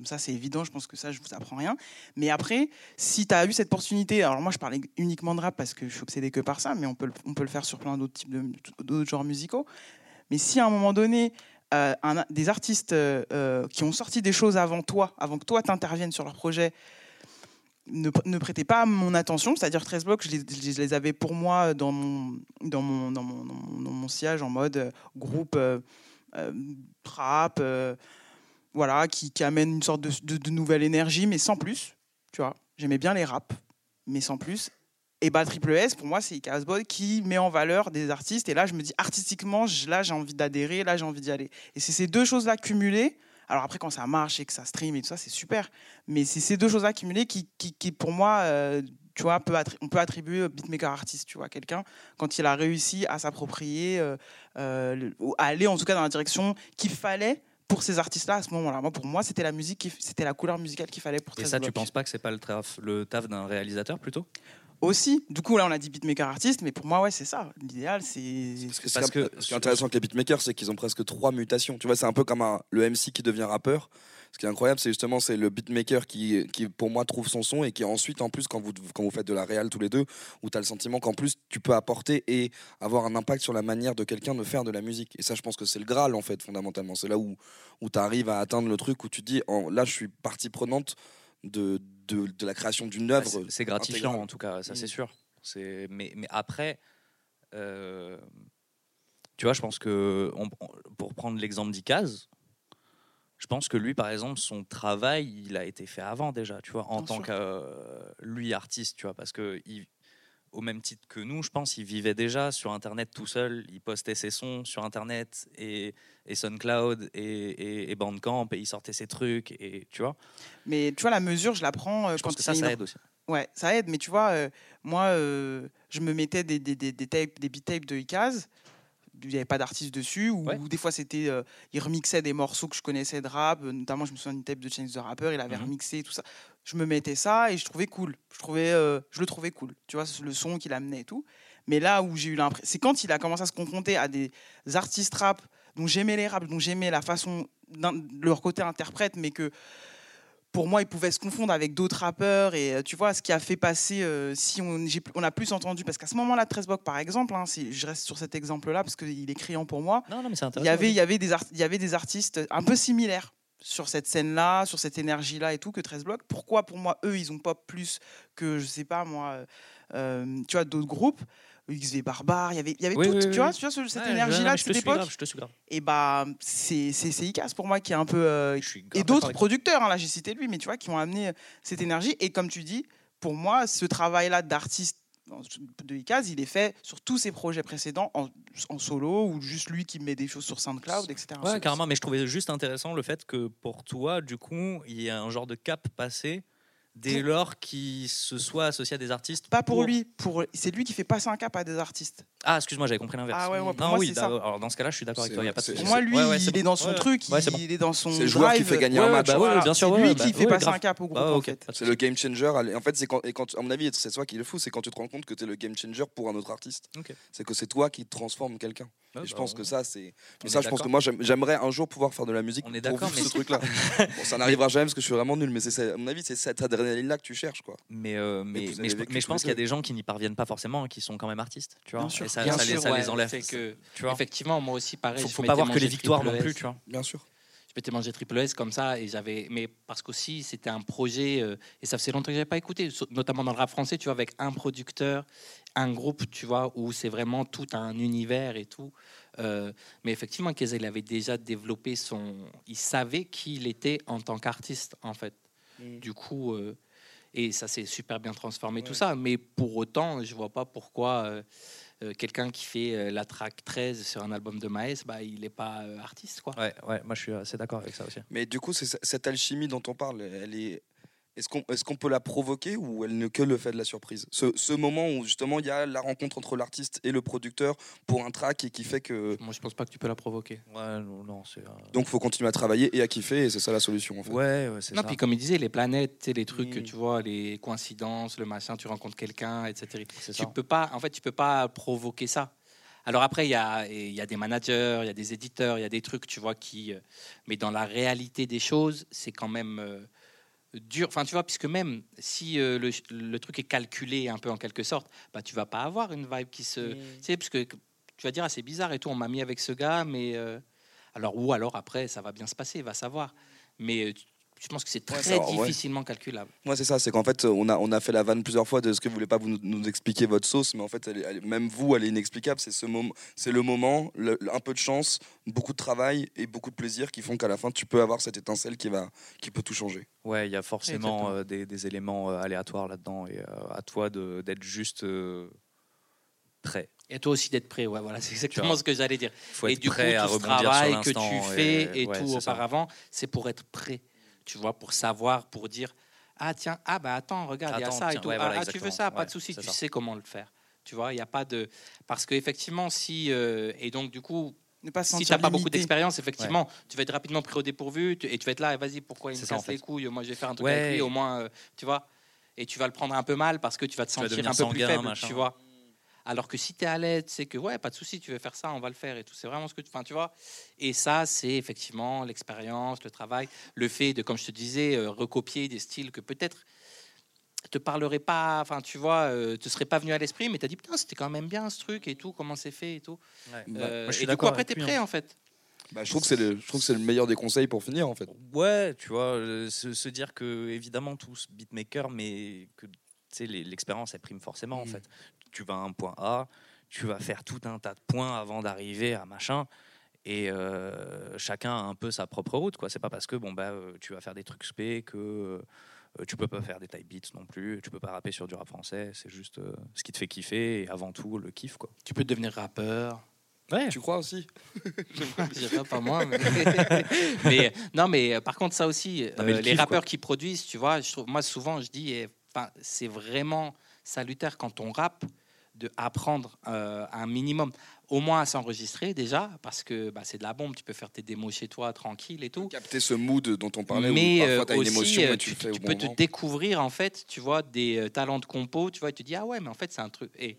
Ça c'est évident, je pense que ça je vous apprends rien. Mais après, si tu as eu cette opportunité, alors moi je parlais uniquement de rap parce que je suis obsédé que par ça, mais on peut, on peut le faire sur plein d'autres types d'autres genres musicaux. Mais si à un moment donné, euh, des artistes euh, qui ont sorti des choses avant toi, avant que toi t'interviennes sur leur projet, ne, ne pas mon attention, c'est-à-dire 13 blocs, je les, avais pour moi dans mon, dans mon, dans mon, dans mon, en mode euh, groupe euh, euh, euh, voilà, qui, qui amène une sorte de, de- nouvelle énergie, mais sans plus, tu vois. J'aimais bien les raps, mais sans plus. Et bah Triple S, pour moi, c'est Icaz Boy qui met en valeur des artistes. Et là, je me dis, artistiquement, là, j'ai envie d'adhérer, là, j'ai envie d'y aller. Et c'est ces deux choses-là cumulées. Alors après, quand ça marche et que ça stream et tout ça, c'est super. Mais c'est ces deux choses-là cumulées qui, qui, qui, pour moi, euh, tu vois, peut on peut attribuer beatmaker artiste, tu vois, quelqu'un quand il a réussi à s'approprier, euh, euh, ou à aller en tout cas dans la direction qu'il fallait pour ces artistes-là à ce moment-là. Moi, pour moi, c'était la musique, c'était la couleur musicale qu'il fallait pour et 13 ça tu blocs. penses pas que c'est pas le taf le taf d'un réalisateur plutôt? Aussi, du coup, là, on a dit beatmaker artiste, mais pour moi, ouais, c'est ça. L'idéal, c'est. Parce que, Parce ce, que- que, ce qui est intéressant avec les beatmakers, c'est qu'ils ont presque trois mutations. Tu vois, c'est un peu comme un- le MC qui devient rappeur. Ce qui est incroyable, c'est justement c'est le beatmaker qui, qui, pour moi, trouve son son et qui ensuite, en plus, quand vous, quand vous faites de la réal tous les deux, où tu as le sentiment qu'en plus, tu peux apporter et avoir un impact sur la manière de quelqu'un de faire de la musique. Et ça, je pense que c'est le Graal, en fait, fondamentalement. C'est là où, où tu arrives à atteindre le truc où tu te dis, là, je suis partie prenante de, de, de la création d'une Bah, œuvre. c'est- C'est gratifiant intégrale. en tout cas, ça Mm. c'est sûr. C'est mais, mais après, euh, tu vois, je pense que on- pour prendre l'exemple d'Ikaz, je pense que lui, par exemple, son travail, il a été fait avant déjà, tu vois, en Bien tant sûr. que euh, lui artiste, tu vois, parce que il- au même titre que nous, je pense, il vivait déjà sur Internet tout seul. Il postait ses sons sur Internet et, et SoundCloud et, et, et Bandcamp et il sortait ses trucs et tu vois. Mais tu vois, la mesure, je la prends euh, Je quand pense que ça, ça aide aussi. Ouais, ça aide, mais tu vois, euh, moi, euh, je me mettais des, des, des, des tapes, des beat tapes de Icaz, il n'y avait pas d'artiste dessus, ou Ouais. des fois, c'était, euh, il remixait des morceaux que je connaissais de rap, notamment, je me souviens d'une tape de Chance the Rapper, il avait Mhm. remixé tout ça. Je me mettais ça et je trouvais cool. Je, trouvais, euh, je le trouvais cool, tu vois, le son qu'il amenait et tout. Mais là où j'ai eu l'impression, c'est quand il a commencé à se confronter à des artistes rap dont j'aimais les raps, dont j'aimais la façon, leur côté interprète, mais que pour moi, ils pouvaient se confondre avec d'autres rappeurs. Et euh, tu vois, ce qui a fait passer, euh, si on, a plus entendu, parce qu'à ce moment-là, 13 Block, par exemple, hein, si je reste sur cet exemple-là, parce qu'il est criant pour moi, Non, non, mais c'est il y, il, y avait des il y avait des artistes un peu similaires sur cette scène-là, sur cette énergie-là et tout, que 13 Block. Pourquoi, pour moi, eux, ils ont pop plus que, je sais pas, moi, euh, euh, tu vois, d'autres groupes? XV Barbare, il y avait, il y avait Oui, tout, oui, tu oui, vois, tu vois, ce- cette Ouais, énergie-là de cette époque. grave, je te suis grave. Et bah, c'est Icaz pour moi qui est un peu. euh, et d'autres producteurs, hein, là j'ai cité lui, mais tu vois, qui ont amené cette énergie. Et comme tu dis, pour moi, ce travail-là d'artiste de Icaz, il est fait sur tous ses projets précédents en, en solo ou juste lui qui met des choses sur SoundCloud, etc. Ouais, carrément, mais je trouvais juste intéressant le fait que pour toi, du coup, il y a un genre de cap passé dès lors qu'il se soit associé à des artistes. Pas pour, lui, pour c'est lui qui fait passer un cap à des artistes. Ah, excuse-moi, j'avais compris l'inverse. Ah ouais, ouais, pour non, moi, oui, c'est ça. alors dans ce cas-là, je suis d'accord avec toi. Il y a pas de. Pour moi, lui, Ouais, ouais, il bon. est dans son Ouais, truc, ouais, il, c'est bon. il est dans son C'est le joueur qui fait gagner Ouais, un match. bah voilà. bien sûr, C'est lui bah, qui fait ouais, passer grave. un cap au groupe. Ah, en fait. C'est le game changer. En fait, c'est quand, et quand, à mon avis, c'est ça qui est le fou, c'est quand tu te rends compte que tu es le game changer pour un autre artiste. Ok. C'est que c'est toi qui transformes quelqu'un. Et je bah, pense que ça, c'est. Mais ça, je pense que moi, j'aime- j'aimerais un jour pouvoir faire de la musique. On est pour d'accord, vivre mais ce truc-là. *laughs* bon, ça n'arrivera jamais parce que je suis vraiment nul, mais à mon avis, c'est cette adrénaline-là que tu cherches, quoi. Mais, euh, je, pense qu'il y a des gens qui n'y parviennent pas forcément, qui sont quand même artistes, tu vois. Ça, Bien ça les, sûr, ça ouais, les enlève. c'est que Tu vois. effectivement moi aussi pareil. Faut, je faut pas voir que les victoires non plus, tu vois. Bien sûr. je m'étais mangé triple S comme ça et j'avais mais parce qu'aussi c'était un projet euh, et ça faisait longtemps que j'avais pas écouté notamment dans le rap français tu vois avec un producteur un groupe tu vois où c'est vraiment tout un univers et tout Euh, mais effectivement Keza il avait déjà développé son il savait qui il était en tant qu'artiste en fait Mm. du coup euh, et ça s'est super bien transformé tout ça mais pour autant je vois pas pourquoi quelqu'un qui fait euh, la track 13 sur un album de Maes bah il est pas euh, artiste quoi Ouais, ouais, moi je suis assez d'accord avec ça aussi. Mais du coup, cette alchimie dont on parle, elle est. Est-ce qu'on est qu'on peut la provoquer ou elle n'est que le fait de la surprise? Ce, ce moment où justement il y a la rencontre entre l'artiste et le producteur pour un track et qui fait que moi je pense pas que tu peux la provoquer Ouais, non, non, c'est. euh, donc faut continuer à travailler et à kiffer et c'est ça la solution en fait. Ouais, ouais, c'est Non, ça. puis comme il disait, les planètes, les trucs que tu vois, les coïncidences, le machin, tu rencontres quelqu'un, etc. Tu ça. peux pas, en fait, tu peux pas provoquer ça. Alors après, il y a, il y a des managers, il y a des éditeurs, il y a des trucs, tu vois, qui. euh, Mais dans la réalité des choses, c'est quand même euh, dur. Enfin, tu vois, puisque même si euh, le, le truc est calculé un peu en quelque sorte, bah, tu vas pas avoir une vibe qui se. Tu sais, parce que tu vas dire, ah, c'est bizarre et tout, on m'a mis avec ce gars, mais. euh, alors, ou alors après, ça va bien se passer, va savoir. Mais euh, je pense que c'est Ouais, très ouais. difficilement calculable. Moi c'est ça, c'est qu'en fait on a, on a fait la vanne plusieurs fois de ce que vous voulez pas vous nous, nous expliquer votre sauce, mais en fait elle est- elle est- même vous elle est inexplicable. C'est ce moment, c'est le moment, le- un peu de chance, beaucoup de travail et beaucoup de plaisir qui font qu'à la fin tu peux avoir cette étincelle qui va, qui peut tout changer. Ouais, il y a forcément euh, des, des éléments euh, aléatoires là-dedans et euh, à toi de- d'être juste euh, prêt. Et toi aussi d'être prêt, ouais, voilà, c'est exactement ce que j'allais dire. faut et être du coup, prêt à tout ce rebondir travail que tu fais et, ouais, tout auparavant, c'est pour être prêt. Tu vois, pour savoir, pour dire ah tiens, ah bah attends, regarde, il y a Attends, ça et tiens, tout. ouais, Ah, voilà, ah, tu veux ça, pas Ouais, de souci, tu ça. sais comment le faire. Tu vois, il y a pas de parce qu'effectivement, si euh, et donc du coup, Ne pas se si tu n'as pas beaucoup d'expérience, effectivement, tu vas être rapidement pris au dépourvu tu- et tu vas être là, et vas-y, pourquoi il me casse ça, en fait. les couilles? Moi, je vais faire un truc Ouais. avec lui, au moins, euh, tu vois. Et tu vas le prendre un peu mal parce que tu vas te Tu sentir un peu plus faible, machin. tu vois. Alors que si tu es à l'aide, c'est que ouais, pas de souci, tu veux faire ça, on va le faire et tout. C'est vraiment ce que tu, enfin, tu vois. Et ça, c'est effectivement l'expérience, le travail, le fait de, comme je te disais, euh, recopier des styles que peut-être te parlerait pas, enfin, tu vois, euh, te serait pas venu à l'esprit, mais tu as dit putain, c'était quand même bien ce truc et tout, comment c'est fait et tout. Bah, Euh, moi, je suis et du coup, d'accord après, avec tu es lui, prêt hein. en fait? Bah, je trouve que c'est le, je trouve que c'est le meilleur des conseils pour finir en fait. Ouais, tu vois, euh, se, se dire que évidemment tous beatmakers, mais que l'expérience elle prime forcément en Mm. fait. Tu vas à un point A, tu vas faire tout un tas de points avant d'arriver à machin. Et euh, chacun a un peu sa propre route, quoi. C'est pas parce que bon bah euh, tu vas faire des trucs spé que euh, tu peux pas faire des type beats non plus. Tu peux pas rapper sur du rap français. C'est juste euh, ce qui te fait kiffer et avant tout le kiff, quoi. Tu peux devenir rappeur. Ouais. Tu crois aussi? *laughs* Pas, pas moi. Mais... *laughs* mais, non, mais par contre, ça aussi, Non, euh, le les kiff, rappeurs qui produisent, tu vois, je trouve, moi souvent je dis, eh, c'est vraiment salutaire quand on rappe de apprendre euh, un minimum, au moins à s'enregistrer déjà, parce que bah, c'est de la bombe, tu peux faire tes démos chez toi tranquille et tout. capter ce mood dont on parlait mais où euh, parfois tu as une aussi, émotion euh, et tu, bon peux te découvrir en fait, tu vois, des talents de compo, tu vois, et tu dis ah ouais, mais en fait c'est un truc. Et,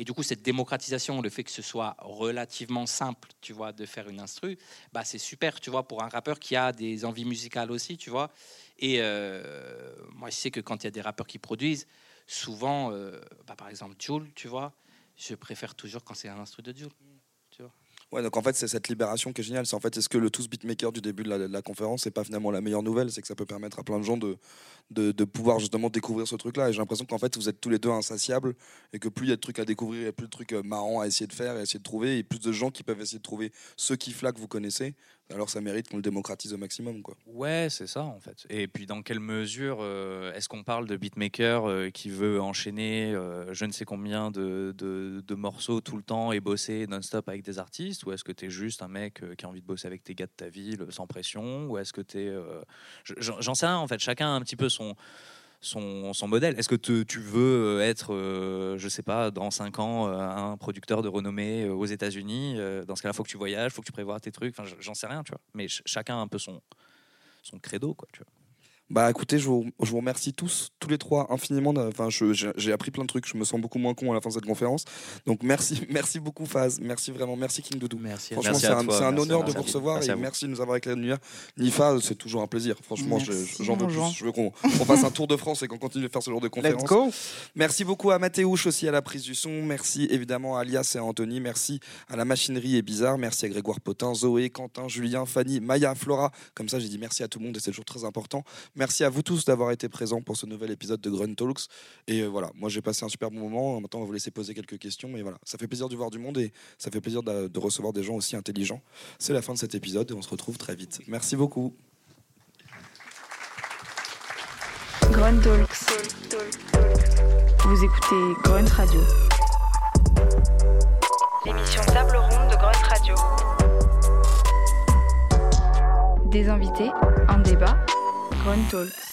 et du coup, cette démocratisation, le fait que ce soit relativement simple, tu vois, de faire une instru, bah c'est super, tu vois, pour un rappeur qui a des envies musicales aussi, tu vois. Et euh, moi, je sais que quand il y a des rappeurs qui produisent, souvent, euh, bah, par exemple, Joule, tu vois, je préfère toujours quand c'est un instru de Joule. Ouais, donc en fait, c'est cette libération qui est géniale. C'est en fait, est-ce que le tous beatmaker du début de la, conférence, c'est pas finalement la meilleure nouvelle? C'est que ça peut permettre à plein de gens de, de, pouvoir justement découvrir ce truc-là. Et j'ai l'impression qu'en fait, vous êtes tous les deux insatiables et que plus il y a de trucs à découvrir, a plus de trucs euh, marrants à essayer de faire et à essayer de trouver, et plus de gens qui peuvent essayer de trouver ce kiff-là que vous connaissez. Alors ça mérite qu'on le démocratise au maximum, quoi. Ouais, c'est ça en fait. Et puis dans quelle mesure euh, est-ce qu'on parle de beatmaker euh, qui veut enchaîner euh, je ne sais combien de, de- de morceaux tout le temps et bosser non-stop avec des artistes? Ou est-ce que tu es juste un mec qui a envie de bosser avec tes gars de ta ville sans pression? Ou est-ce que tu es... J'en sais rien en fait, chacun a un petit peu son, son, modèle. Est-ce que tu veux être, euh, je sais pas, dans 5 ans, euh, un producteur de renommée euh, aux États-Unis Euh, Dans ce cas-là, faut que tu voyages, faut que tu prévois tes trucs. Enfin, j'en sais rien, tu vois. Mais ch- chacun a un peu son, son credo, quoi. Tu vois. Bah écoutez, je vous, je vous remercie tous, tous les trois, infiniment. Enfin, j'ai appris plein de trucs. Je me sens beaucoup moins con à la fin de cette conférence. Donc merci, *laughs* merci beaucoup Faz, merci vraiment, merci King Doudou. Merci. Franchement, c'est un, un honneur de vous recevoir Merci et merci de nous avoir éclairé. Nifa, c'est toujours un plaisir. Franchement, j'en veux plus. Je veux qu'on on fasse un tour de France et qu'on continue de faire ce genre de Let's conférences. go. Merci beaucoup à Mathéouche aussi à la prise du son. Merci évidemment à Alias et à Anthony. Merci à la machinerie et bizarre. Merci à Grégoire Potin, Zoé, Quentin, Julien, Fanny, Maya, Flora. Comme ça, j'ai dit merci à tout le monde et c'est toujours très important. Merci à vous tous d'avoir été présents pour ce nouvel épisode de Grunt Talks. Et euh, voilà, moi j'ai passé un super bon moment. Maintenant, on va vous laisser poser quelques questions. Mais voilà, ça fait plaisir de voir du monde et ça fait plaisir de, de recevoir des gens aussi intelligents. C'est la fin de cet épisode et on se retrouve très vite. Merci beaucoup. Grunt Talks. Vous écoutez Grunt Radio. L'émission Table Ronde de Grunt Radio. Des invités, un débat. Grunt Talks.